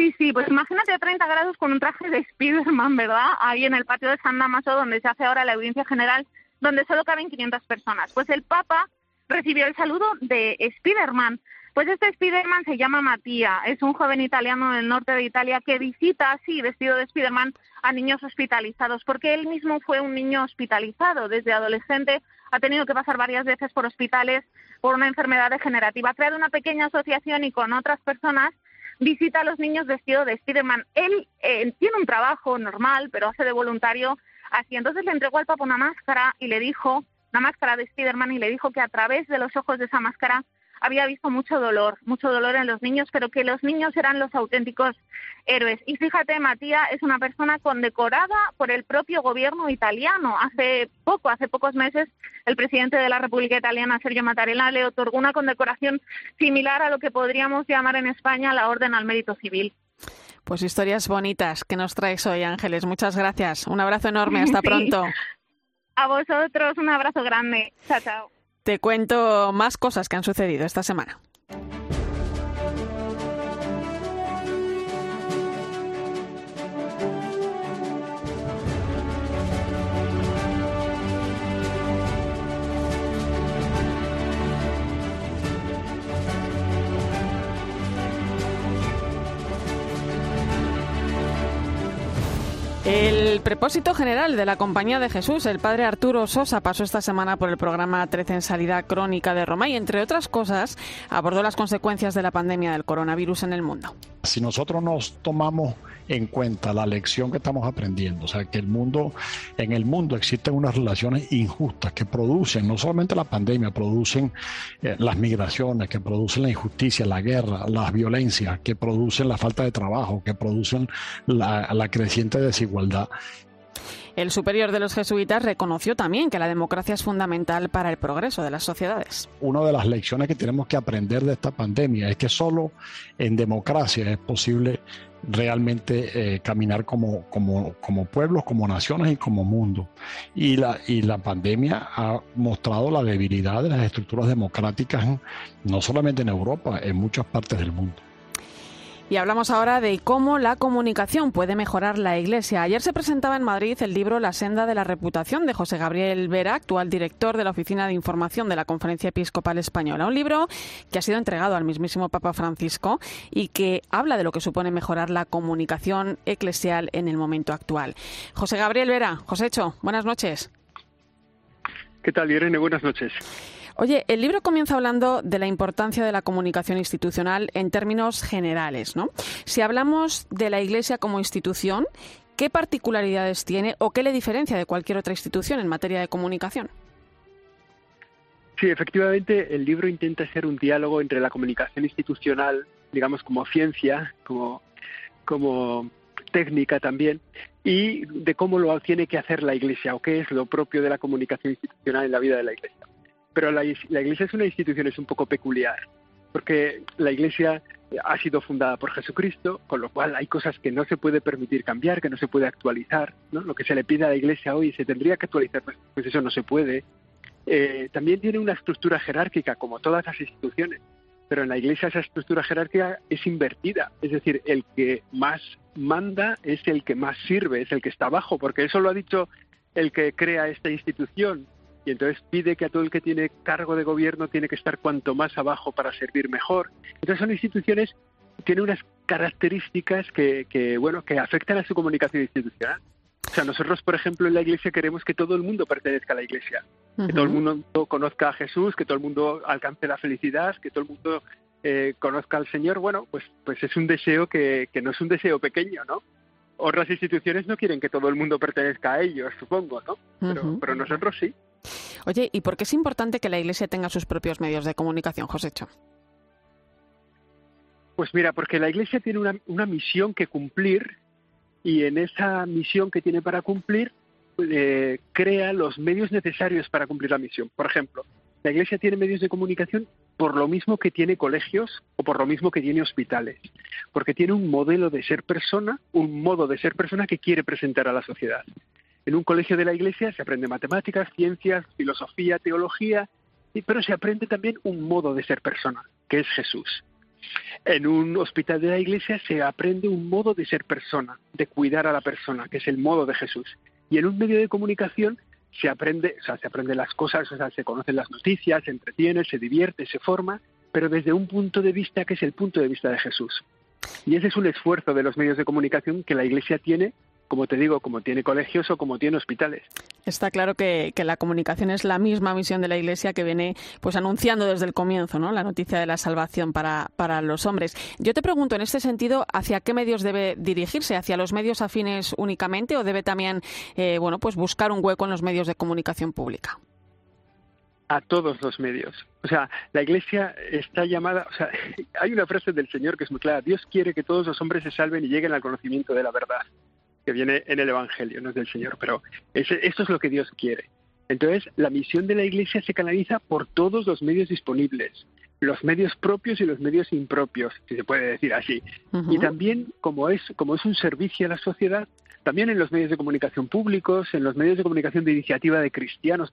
Sí, sí, pues imagínate a 30 grados con un traje de Spiderman, ¿verdad? Ahí en el patio de San Damaso, donde se hace ahora la audiencia general, donde solo caben 500 personas. Pues el Papa recibió el saludo de Spiderman. Pues este Spiderman se llama Matías, es un joven italiano del norte de Italia que visita así, vestido de Spiderman, a niños hospitalizados, porque él mismo fue un niño hospitalizado desde adolescente, ha tenido que pasar varias veces por hospitales por una enfermedad degenerativa. Ha creado una pequeña asociación y con otras personas visita a los niños vestido de Spiderman. Él eh, tiene un trabajo normal, pero hace de voluntario así. Entonces le entregó al Papa una máscara y le dijo, una máscara de Spiderman, y le dijo que a través de los ojos de esa máscara había visto mucho dolor, mucho dolor en los niños, pero que los niños eran los auténticos héroes. Y fíjate, Matías es una persona condecorada por el propio gobierno italiano. Hace poco, hace pocos meses, el presidente de la República Italiana, Sergio Mattarella, le otorgó una condecoración similar a lo que podríamos llamar en España la Orden al Mérito Civil. Pues historias bonitas que nos traes hoy, Ángeles. Muchas gracias. Un abrazo enorme. *laughs* Hasta pronto. A vosotros, un abrazo grande. Chao, chao. Te cuento más cosas que han sucedido esta semana. El prepósito general de la Compañía de Jesús, el padre Arturo Sosa, pasó esta semana por el programa 13 en salida crónica de Roma y, entre otras cosas, abordó las consecuencias de la pandemia del coronavirus en el mundo. Si nosotros nos tomamos en cuenta la lección que estamos aprendiendo, o sea, que el mundo, en el mundo existen unas relaciones injustas que producen no solamente la pandemia, producen eh, las migraciones, que producen la injusticia, la guerra, las violencias, que producen la falta de trabajo, que producen la, la creciente desigualdad. El superior de los jesuitas reconoció también que la democracia es fundamental para el progreso de las sociedades. Una de las lecciones que tenemos que aprender de esta pandemia es que solo en democracia es posible realmente eh, caminar como, como, como, pueblos, como naciones y como mundo. Y la, y la pandemia ha mostrado la debilidad de las estructuras democráticas, no solamente en Europa, en muchas partes del mundo. Y hablamos ahora de cómo la comunicación puede mejorar la Iglesia. Ayer se presentaba en Madrid el libro La senda de la reputación de José Gabriel Vera, actual director de la Oficina de Información de la Conferencia Episcopal Española. Un libro que ha sido entregado al mismísimo Papa Francisco y que habla de lo que supone mejorar la comunicación eclesial en el momento actual. José Gabriel Vera, Josécho, buenas noches. ¿Qué tal, Irene? Buenas noches. Oye, el libro comienza hablando de la importancia de la comunicación institucional en términos generales, ¿no? Si hablamos de la Iglesia como institución, ¿qué particularidades tiene o qué le diferencia de cualquier otra institución en materia de comunicación? Sí, efectivamente, el libro intenta ser un diálogo entre la comunicación institucional, digamos, como ciencia, como, como técnica también, y de cómo lo tiene que hacer la Iglesia o qué es lo propio de la comunicación institucional en la vida de la Iglesia. Pero la, Iglesia es una institución, es un poco peculiar, porque la Iglesia ha sido fundada por Jesucristo, con lo cual hay cosas que no se puede permitir cambiar, que no se puede actualizar. ¿no? Lo que se le pide a la Iglesia hoy se tendría que actualizar, pues, pues eso no se puede. Eh, también tiene una estructura jerárquica, como todas las instituciones, pero en la Iglesia esa estructura jerárquica es invertida, es decir, el que más manda es el que más sirve, es el que está abajo, porque eso lo ha dicho el que crea esta institución, y entonces pide que a todo el que tiene cargo de gobierno tiene que estar cuanto más abajo para servir mejor. Entonces son instituciones tienen unas características que, que, bueno que afectan a su comunicación institucional. O sea, nosotros, por ejemplo, en la Iglesia queremos que todo el mundo pertenezca a la Iglesia, que todo el mundo conozca a Jesús, que todo el mundo alcance la felicidad, que todo el mundo eh, conozca al Señor. Bueno, pues, pues es un deseo que, que no es un deseo pequeño, ¿no? Otras instituciones no quieren que todo el mundo pertenezca a ellos, supongo, ¿no? Pero, pero nosotros sí. Oye, ¿y por qué es importante que la Iglesia tenga sus propios medios de comunicación, Josécho? Pues mira, porque la Iglesia tiene una, una, misión que cumplir y en esa misión que tiene para cumplir eh, crea los medios necesarios para cumplir la misión. Por ejemplo, la Iglesia tiene medios de comunicación por lo mismo que tiene colegios o por lo mismo que tiene hospitales, porque tiene un modelo de ser persona, un modo de ser persona que quiere presentar a la sociedad. En un colegio de la Iglesia se aprende matemáticas, ciencias, filosofía, teología, pero se aprende también un modo de ser persona, que es Jesús. En un hospital de la Iglesia se aprende un modo de ser persona, de cuidar a la persona, que es el modo de Jesús. Y en un medio de comunicación se aprende, o sea, se aprende las cosas, o sea, se conocen las noticias, se entretiene, se divierte, se forma, pero desde un punto de vista que es el punto de vista de Jesús. Y ese es un esfuerzo de los medios de comunicación que la Iglesia tiene como te digo, como tiene colegios o como tiene hospitales. Está claro que, la comunicación es la misma misión de la Iglesia que viene pues anunciando desde el comienzo, ¿no? La noticia de la salvación para, para los hombres. Yo te pregunto, en este sentido, ¿hacia qué medios debe dirigirse? ¿Hacia los medios afines únicamente o debe también, eh, bueno, pues buscar un hueco en los medios de comunicación pública? a todos los medios. O sea, la Iglesia está llamada, o sea, *laughs* hay una frase del Señor que es muy clara, Dios quiere que todos los hombres se salven y lleguen al conocimiento de la verdad que viene en el Evangelio, no es del Señor, pero esto es lo que Dios quiere. Entonces, la misión de la Iglesia se canaliza por todos los medios disponibles, los medios propios y los medios impropios, si se puede decir así. Y también, como es, como es un servicio a la sociedad, también en los medios de comunicación públicos, en los medios de comunicación de iniciativa de cristianos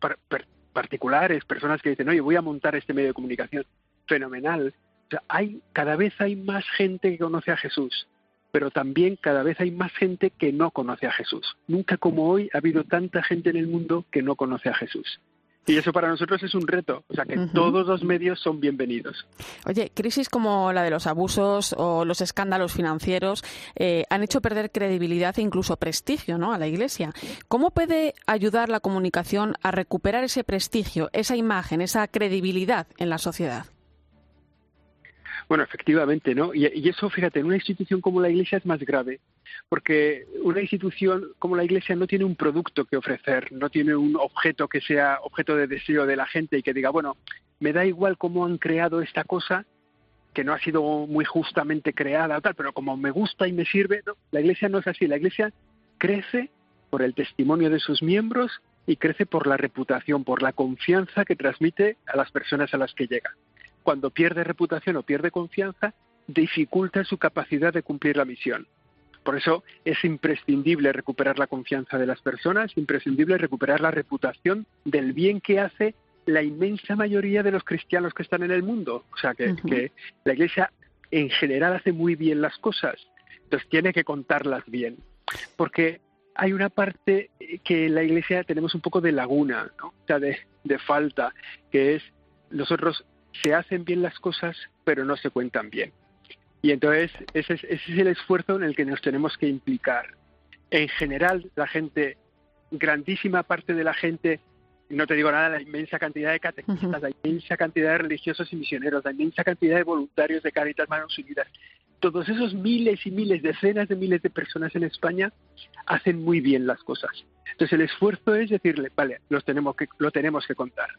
particulares, personas que dicen, oye, voy a montar este medio de comunicación, fenomenal. O sea, hay, cada vez hay más gente que conoce a Jesús pero también cada vez hay más gente que no conoce a Jesús. Nunca como hoy ha habido tanta gente en el mundo que no conoce a Jesús. Y eso para nosotros es un reto, o sea que todos los medios son bienvenidos. Oye, crisis como la de los abusos o los escándalos financieros eh, han hecho perder credibilidad e incluso prestigio ¿no? a la Iglesia. ¿Cómo puede ayudar la comunicación a recuperar ese prestigio, esa imagen, esa credibilidad en la sociedad? Bueno, efectivamente, ¿no? Y, eso, fíjate, en una institución como la Iglesia es más grave, porque una institución como la Iglesia no tiene un producto que ofrecer, no tiene un objeto que sea objeto de deseo de la gente y que diga, bueno, me da igual cómo han creado esta cosa, que no ha sido muy justamente creada, tal, pero como me gusta y me sirve, no, la Iglesia no es así, la Iglesia crece por el testimonio de sus miembros y crece por la reputación, por la confianza que transmite a las personas a las que llega cuando pierde reputación o pierde confianza, dificulta su capacidad de cumplir la misión. Por eso es imprescindible recuperar la confianza de las personas, imprescindible recuperar la reputación del bien que hace la inmensa mayoría de los cristianos que están en el mundo. O sea, que, que la Iglesia en general hace muy bien las cosas, entonces tiene que contarlas bien. Porque hay una parte que en la Iglesia tenemos un poco de laguna, ¿no? o sea, de, de falta, que es nosotros se hacen bien las cosas, pero no se cuentan bien. Y entonces ese es, ese es el esfuerzo en el que nos tenemos que implicar. En general, la gente, grandísima parte de la gente, no te digo nada, la inmensa cantidad de catequistas, la inmensa cantidad de religiosos y misioneros, la inmensa cantidad de voluntarios de Caritas Manos Unidas, todos esos miles y miles, decenas de miles de personas en España hacen muy bien las cosas. Entonces el esfuerzo es decirle, vale, los tenemos que, lo tenemos que contar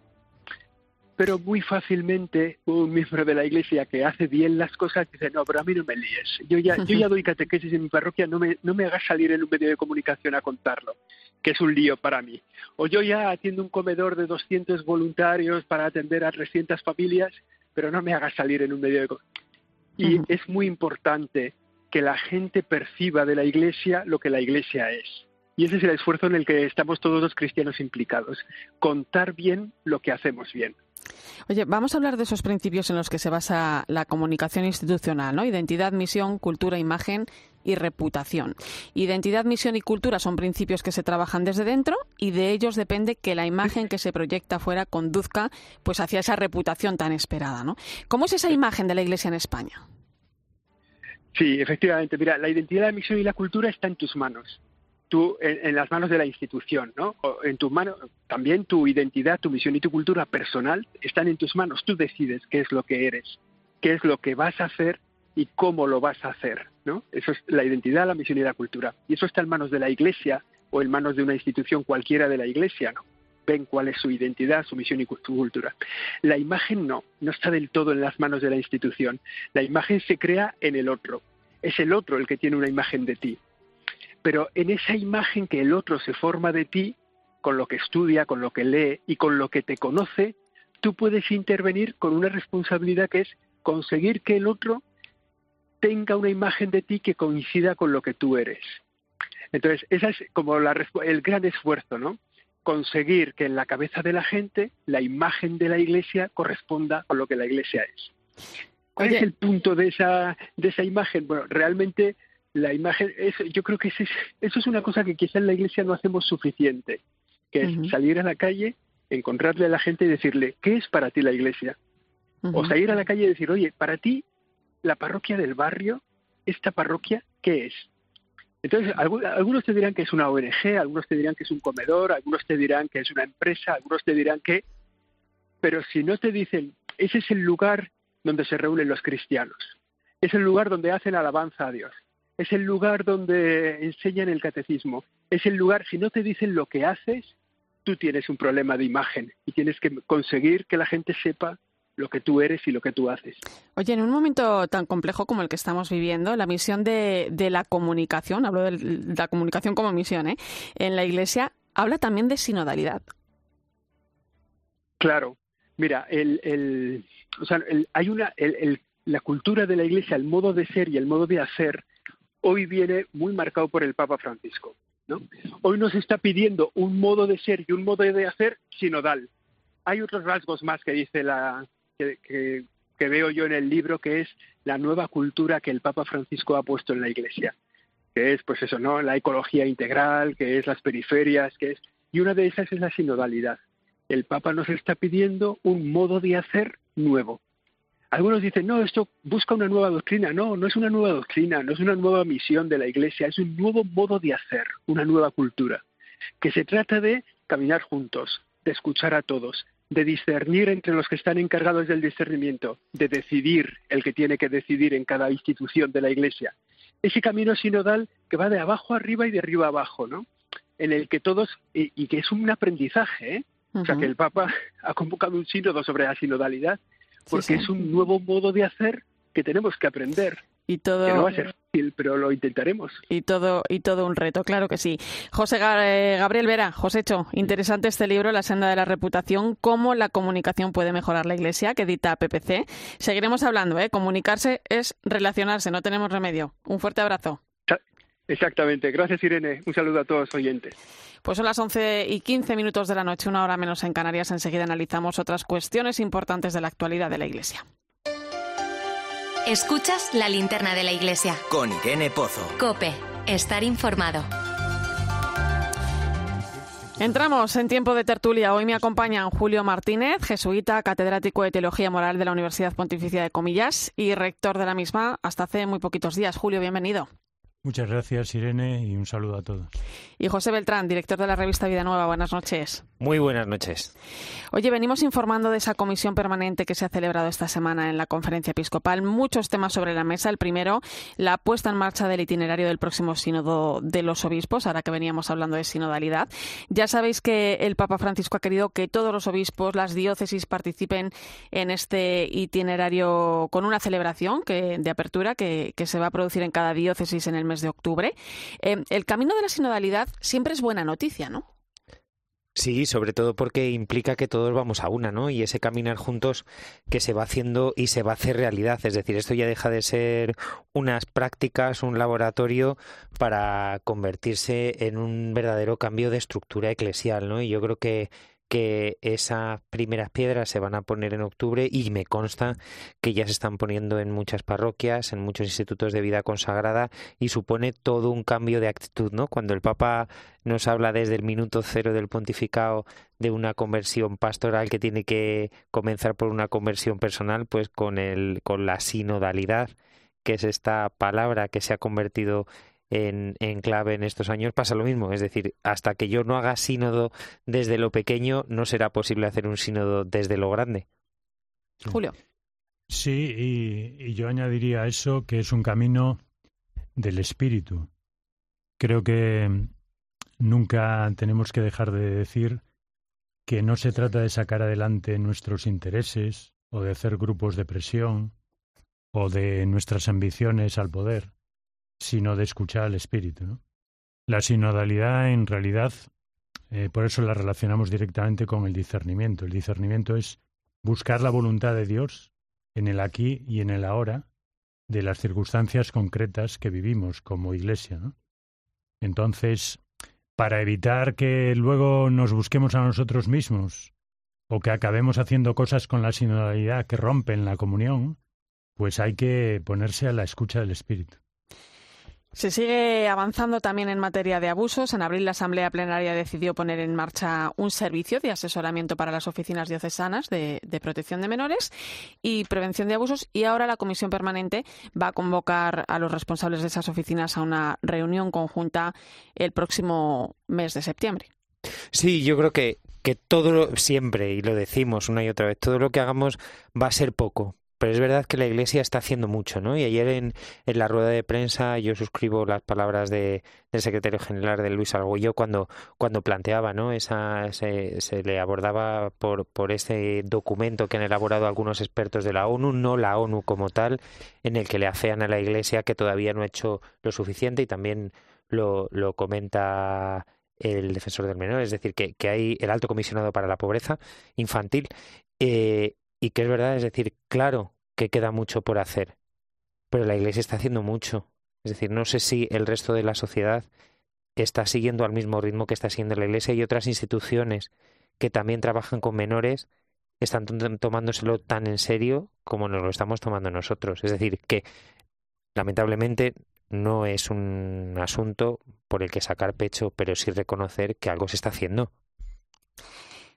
pero muy fácilmente un miembro de la iglesia que hace bien las cosas dice, no, pero a mí no me líes. Yo ya, yo ya *laughs* doy catequesis en mi parroquia, no me, no me hagas salir en un medio de comunicación a contarlo, que es un lío para mí. O yo ya atiendo un comedor de 200 voluntarios para atender a 300 familias, pero no me hagas salir en un medio de comunicación. Y es muy importante que la gente perciba de la iglesia lo que la iglesia es. Y ese es el esfuerzo en el que estamos todos los cristianos implicados, contar bien lo que hacemos bien. Oye, vamos a hablar de esos principios en los que se basa la comunicación institucional, ¿no? Identidad, misión, cultura, imagen y reputación. Identidad, misión y cultura son principios que se trabajan desde dentro y de ellos depende que la imagen que se proyecta fuera conduzca pues hacia esa reputación tan esperada, ¿no? ¿Cómo es esa imagen de la Iglesia en España? Sí, efectivamente. Mira, la identidad, la misión y la cultura está en tus manos tú en, las manos de la institución, ¿no? en tus manos, también tu identidad, tu misión y tu cultura personal están en tus manos. Tú decides qué es lo que eres, qué es lo que vas a hacer y cómo lo vas a hacer, ¿no? Eso es la identidad, la misión y la cultura. Y eso está en manos de la Iglesia o en manos de una institución cualquiera de la Iglesia, ¿no? Ven cuál es su identidad, su misión y su cultura. La imagen no, no está del todo en las manos de la institución. La imagen se crea en el otro. Es el otro el que tiene una imagen de ti pero en esa imagen que el otro se forma de ti, con lo que estudia, con lo que lee y con lo que te conoce, tú puedes intervenir con una responsabilidad que es conseguir que el otro tenga una imagen de ti que coincida con lo que tú eres. Entonces, ese es como el gran esfuerzo, ¿no? Conseguir que en la cabeza de la gente la imagen de la iglesia corresponda con lo que la iglesia es. ¿Cuál es el punto de esa, de esa imagen? Bueno, realmente la imagen, eso, yo creo que eso es, eso es una cosa que quizá en la iglesia no hacemos suficiente, que es salir a la calle, encontrarle a la gente y decirle, ¿qué es para ti la iglesia? O salir a la calle y decir, oye, para ti la parroquia del barrio, esta parroquia, ¿qué es? Entonces, algunos te dirán que es una ONG, algunos te dirán que es un comedor, algunos te dirán que es una empresa, algunos te dirán que... Pero si no te dicen, ese es el lugar donde se reúnen los cristianos, es el lugar donde hacen alabanza a Dios, es el lugar donde enseñan el catecismo, es el lugar, si no te dicen lo que haces, tú tienes un problema de imagen y tienes que conseguir que la gente sepa lo que tú eres y lo que tú haces. Oye, en un momento tan complejo como el que estamos viviendo, la misión de, la comunicación, hablo de la comunicación como misión, ¿eh? en la Iglesia, habla también de sinodalidad. Claro, mira, el, o sea, hay una, la cultura de la Iglesia, el modo de ser y el modo de hacer hoy viene muy marcado por el Papa Francisco. ¿no? Hoy nos está pidiendo un modo de ser y un modo de hacer sinodal. Hay otros rasgos más que dice la que, que, veo yo en el libro, que es la nueva cultura que el Papa Francisco ha puesto en la Iglesia, que es, pues eso, ¿no? La ecología integral, que es las periferias, que es y una de esas es la sinodalidad, el Papa nos está pidiendo un modo de hacer nuevo. Algunos dicen, no, esto busca una nueva doctrina. No, no es una nueva doctrina, no es una nueva misión de la Iglesia, es un nuevo modo de hacer, una nueva cultura, que se trata de caminar juntos, de escuchar a todos, de discernir entre los que están encargados del discernimiento, de decidir el que tiene que decidir en cada institución de la Iglesia. Ese camino sinodal que va de abajo arriba y de arriba abajo, ¿no? En el que todos, y, que es un aprendizaje, ¿eh? O sea, que el Papa *laughs* ha convocado un sínodo sobre la sinodalidad, porque es un nuevo modo de hacer que tenemos que aprender. Y todo, que no va a ser fácil, pero lo intentaremos. Y todo, y todo un reto, claro que sí. José eh, Gabriel Vera, Josécho, interesante este libro, La senda de la reputación, cómo la comunicación puede mejorar la Iglesia, que edita PPC. Seguiremos hablando, ¿eh? Comunicarse es relacionarse, no tenemos remedio. Un fuerte abrazo. Exactamente. Gracias, Irene. Un saludo a todos los oyentes. Pues son las 11 y 15 minutos de la noche, una hora menos en Canarias. Enseguida analizamos otras cuestiones importantes de la actualidad de la Iglesia. Escuchas la linterna de la Iglesia. Con Irene Pozo. Cope. Estar informado. Entramos en tiempo de tertulia. Hoy me acompañan Julio Martínez, jesuita, catedrático de Teología Moral de la Universidad Pontificia de Comillas y rector de la misma hasta hace muy poquitos días. Julio, bienvenido. Muchas gracias, Irene, y un saludo a todos. Y José Beltrán, director de la revista Vida Nueva. Buenas noches. Muy buenas noches. Oye, venimos informando de esa comisión permanente que se ha celebrado esta semana en la conferencia episcopal. Muchos temas sobre la mesa. El primero, la puesta en marcha del itinerario del próximo sínodo de los obispos, ahora que veníamos hablando de sinodalidad. Ya sabéis que el Papa Francisco ha querido que todos los obispos, las diócesis, participen en este itinerario con una celebración que, de apertura que, se va a producir en cada diócesis en el mes de octubre. Eh, el camino de la sinodalidad siempre es buena noticia, ¿no? Sí, sobre todo porque implica que todos vamos a una, ¿no? Y ese caminar juntos que se va haciendo y se va a hacer realidad. Es decir, esto ya deja de ser unas prácticas, un laboratorio para convertirse en un verdadero cambio de estructura eclesial, ¿no? Y yo creo que que esas primeras piedras se van a poner en octubre y me consta que ya se están poniendo en muchas parroquias, en muchos institutos de vida consagrada y supone todo un cambio de actitud, ¿no? Cuando el Papa nos habla desde el minuto cero del pontificado de una conversión pastoral que tiene que comenzar por una conversión personal, pues con el con la sinodalidad, que es esta palabra que se ha convertido en, en, clave en estos años pasa lo mismo. Es decir, hasta que yo no haga sínodo desde lo pequeño, no será posible hacer un sínodo desde lo grande. Julio. Sí, y, y yo añadiría a eso que es un camino del espíritu. Creo que nunca tenemos que dejar de decir que no se trata de sacar adelante nuestros intereses o de hacer grupos de presión o de nuestras ambiciones al poder sino de escuchar al Espíritu. ¿no? La sinodalidad, en realidad, eh, por eso la relacionamos directamente con el discernimiento. El discernimiento es buscar la voluntad de Dios en el aquí y en el ahora de las circunstancias concretas que vivimos como iglesia. Entonces, para evitar que luego nos busquemos a nosotros mismos o que acabemos haciendo cosas con la sinodalidad que rompen la comunión, pues hay que ponerse a la escucha del Espíritu. Se sigue avanzando también en materia de abusos. En abril la Asamblea Plenaria decidió poner en marcha un servicio de asesoramiento para las oficinas diocesanas de, protección de menores y prevención de abusos y ahora la Comisión Permanente va a convocar a los responsables de esas oficinas a una reunión conjunta el próximo mes de septiembre. Sí, yo creo que, que todo lo, siempre, y lo decimos una y otra vez, todo lo que hagamos va a ser poco, pero es verdad que la Iglesia está haciendo mucho, ¿no? Y ayer en, en la rueda de prensa yo suscribo las palabras de, del secretario general de Luis Argüello cuando, cuando planteaba, ¿no? Esa, se, se le abordaba por, por ese documento que han elaborado algunos expertos de la ONU, no la ONU como tal, en el que le afean a la Iglesia que todavía no ha hecho lo suficiente y también lo, lo comenta el defensor del menor, es decir, que, que hay el alto comisionado para la pobreza infantil eh, y que es verdad, es decir, claro que queda mucho por hacer, pero la Iglesia está haciendo mucho. Es decir, no sé si el resto de la sociedad está siguiendo al mismo ritmo que está siguiendo la Iglesia y otras instituciones que también trabajan con menores están tomándoselo tan en serio como nos lo estamos tomando nosotros. Es decir, que lamentablemente no es un asunto por el que sacar pecho, pero sí reconocer que algo se está haciendo.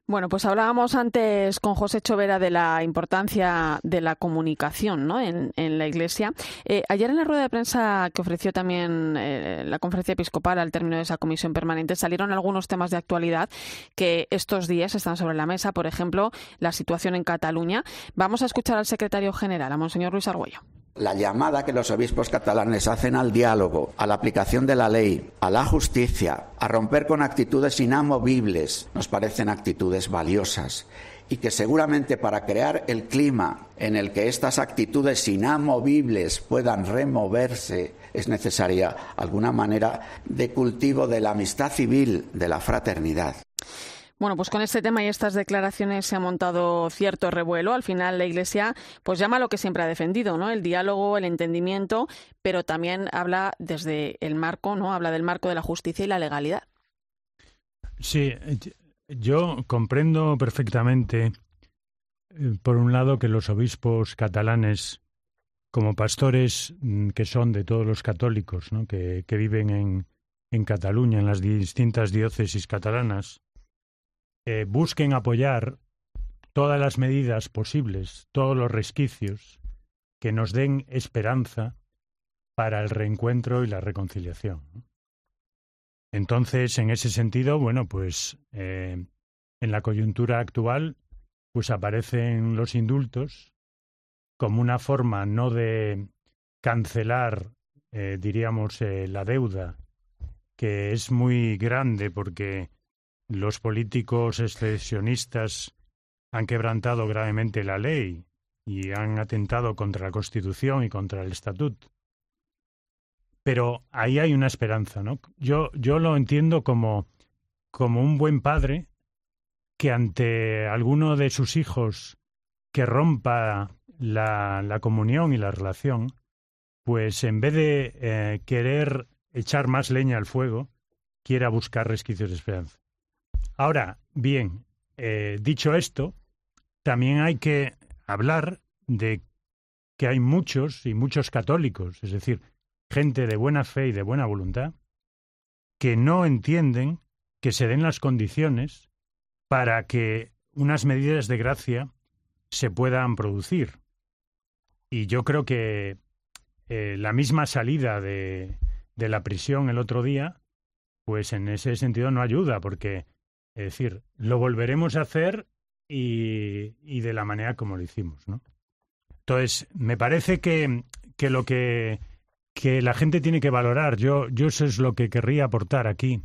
Bueno, pues hablábamos antes con José Chovera de la importancia de la comunicación ¿no? en, la Iglesia. Eh, ayer en la rueda de prensa que ofreció también eh, la conferencia episcopal al término de esa comisión permanente salieron algunos temas de actualidad que estos días están sobre la mesa. Por ejemplo, la situación en Cataluña. Vamos a escuchar al secretario general, a Monseñor Luis Argüello. La llamada que los obispos catalanes hacen al diálogo, a la aplicación de la ley, a la justicia, a romper con actitudes inamovibles, nos parecen actitudes valiosas y que seguramente para crear el clima en el que estas actitudes inamovibles puedan removerse es necesaria alguna manera de cultivo de la amistad civil, de la fraternidad. Bueno, pues con este tema y estas declaraciones se ha montado cierto revuelo. Al final la Iglesia pues llama a lo que siempre ha defendido, ¿no? El diálogo, el entendimiento, pero también habla desde el marco, ¿no? Habla del marco de la justicia y la legalidad. Sí, yo comprendo perfectamente, eh, por un lado, que los obispos catalanes, como pastores mm, que son de todos los católicos, ¿no? que, que viven en, en Cataluña, en las distintas diócesis catalanas, eh, busquen apoyar todas las medidas posibles, todos los resquicios que nos den esperanza para el reencuentro y la reconciliación. Entonces, en ese sentido, bueno, pues eh, en la coyuntura actual, pues aparecen los indultos como una forma no de cancelar, eh, diríamos, la deuda, que es muy grande porque los políticos excesionistas han quebrantado gravemente la ley y han atentado contra la Constitución y contra el Estatuto. Pero ahí hay una esperanza, ¿no? Yo, yo lo entiendo como, como un buen padre que ante alguno de sus hijos que rompa la, la comunión y la relación, pues en vez de eh, querer echar más leña al fuego, quiera buscar resquicios de esperanza. Ahora, bien, eh, dicho esto, también hay que hablar de que hay muchos y muchos católicos, es decir, gente de buena fe y de buena voluntad, que no entienden que se den las condiciones para que unas medidas de gracia se puedan producir. Y yo creo que eh, la misma salida de, de la prisión el otro día, pues en ese sentido no ayuda, porque es decir, lo volveremos a hacer y, y de la manera como lo hicimos, ¿no? Entonces, me parece que, que lo que, que la gente tiene que valorar, yo, yo eso es lo que querría aportar aquí,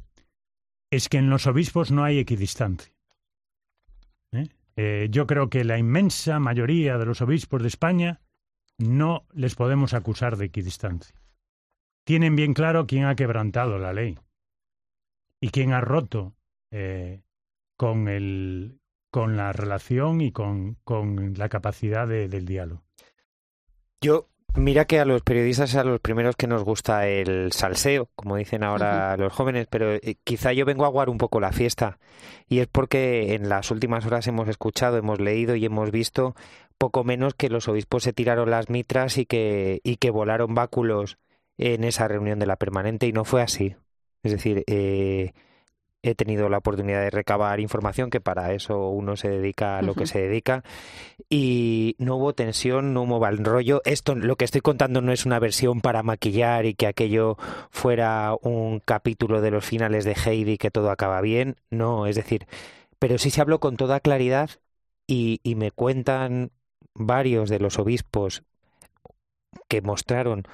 es que en los obispos no hay equidistancia. ¿eh? Eh, yo creo que la inmensa mayoría de los obispos de España no les podemos acusar de equidistancia. Tienen bien claro quién ha quebrantado la ley y quién ha roto eh, con, el, con la relación y con, con la capacidad de, del diálogo. Yo Mira que a los periodistas a los primeros que nos gusta el salseo, como dicen ahora los jóvenes, pero eh, quizá yo vengo a aguar un poco la fiesta. Y es porque en las últimas horas hemos escuchado, hemos leído y hemos visto poco menos que los obispos se tiraron las mitras y que, y que volaron báculos en esa reunión de la permanente y no fue así. Es decir, eh, he tenido la oportunidad de recabar información, que para eso uno se dedica a lo que se dedica, y no hubo tensión, no hubo mal rollo. Esto, lo que estoy contando no es una versión para maquillar y que aquello fuera un capítulo de los finales de Heidi que todo acaba bien, no, es decir, pero sí se habló con toda claridad y, y me cuentan varios de los obispos que mostraron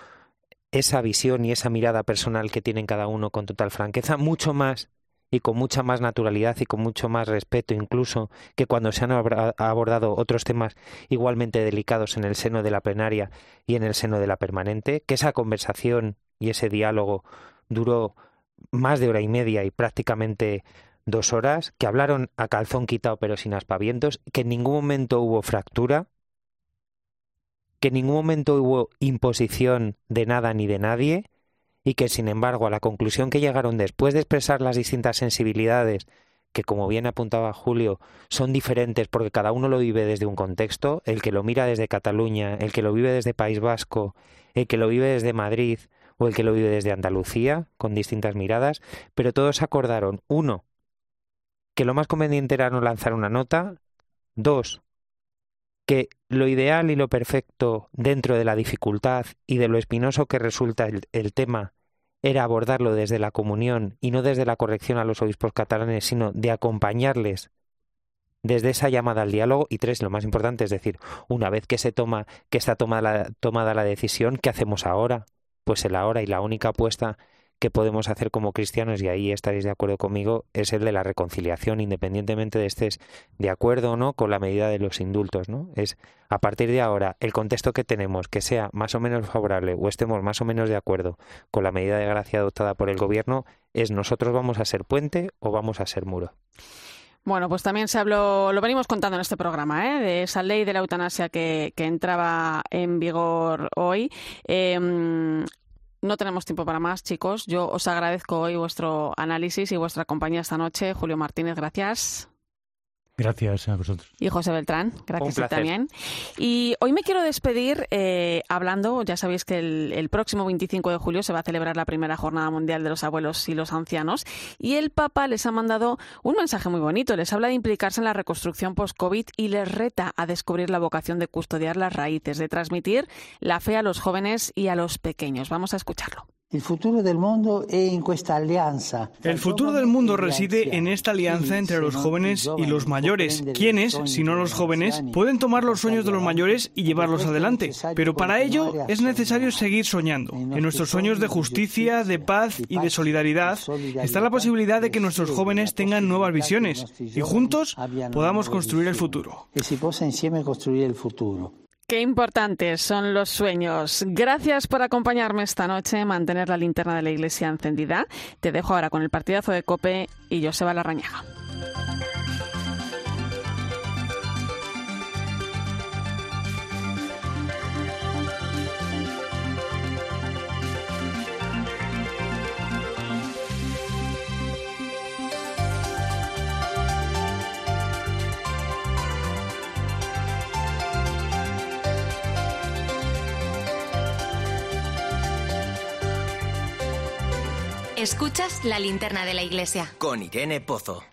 esa visión y esa mirada personal que tienen cada uno con total franqueza, mucho más y con mucha más naturalidad y con mucho más respeto incluso que cuando se han abordado otros temas igualmente delicados en el seno de la plenaria y en el seno de la permanente, que esa conversación y ese diálogo duró más de hora y media y prácticamente dos horas, que hablaron a calzón quitado pero sin aspavientos, que en ningún momento hubo fractura, que en ningún momento hubo imposición de nada ni de nadie, y que, sin embargo, a la conclusión que llegaron después de expresar las distintas sensibilidades, que como bien apuntaba Julio, son diferentes porque cada uno lo vive desde un contexto, el que lo mira desde Cataluña, el que lo vive desde País Vasco, el que lo vive desde Madrid o el que lo vive desde Andalucía, con distintas miradas, pero todos acordaron, uno, que lo más conveniente era no lanzar una nota. Dos, que lo ideal y lo perfecto dentro de la dificultad y de lo espinoso que resulta el, el tema era abordarlo desde la comunión y no desde la corrección a los obispos catalanes, sino de acompañarles desde esa llamada al diálogo y tres, lo más importante es decir, una vez que se toma, que está tomada la, tomada la decisión, ¿qué hacemos ahora? Pues el ahora y la única apuesta que podemos hacer como cristianos, y ahí estaréis de acuerdo conmigo, es el de la reconciliación, independientemente de estés de acuerdo o no con la medida de los indultos, ¿no? Es a partir de ahora, el contexto que tenemos, que sea más o menos favorable o estemos más o menos de acuerdo con la medida de gracia adoptada por el gobierno, es nosotros vamos a ser puente o vamos a ser muro. Bueno, pues también se habló, lo venimos contando en este programa, ¿eh? de esa ley de la eutanasia que, entraba en vigor hoy. Eh, no tenemos tiempo para más, chicos. Yo os agradezco hoy vuestro análisis y vuestra compañía esta noche. Julio Martínez, gracias. Gracias a vosotros. Y José Beltrán, gracias también. Y hoy me quiero despedir eh, hablando, ya sabéis que el, el, próximo 25 de julio se va a celebrar la primera jornada mundial de los abuelos y los ancianos y el Papa les ha mandado un mensaje muy bonito, les habla de implicarse en la reconstrucción post-COVID y les reta a descubrir la vocación de custodiar las raíces, de transmitir la fe a los jóvenes y a los pequeños. Vamos a escucharlo. El futuro del mundo en esta alianza. El futuro del mundo reside en esta alianza entre los jóvenes y los mayores, quienes, si no los jóvenes, pueden tomar los sueños de los mayores y llevarlos adelante. Pero para ello es necesario seguir soñando. En nuestros sueños de justicia, de paz y de solidaridad está la posibilidad de que nuestros jóvenes tengan nuevas visiones y juntos podamos construir el futuro. Que si possa insieme construir el futuro. Qué importantes son los sueños. Gracias por acompañarme esta noche, mantener la linterna de la iglesia encendida. Te dejo ahora con el partidazo de Cope y Joseba Larrañaga. Escuchas la linterna de la iglesia. Con Irene Pozo.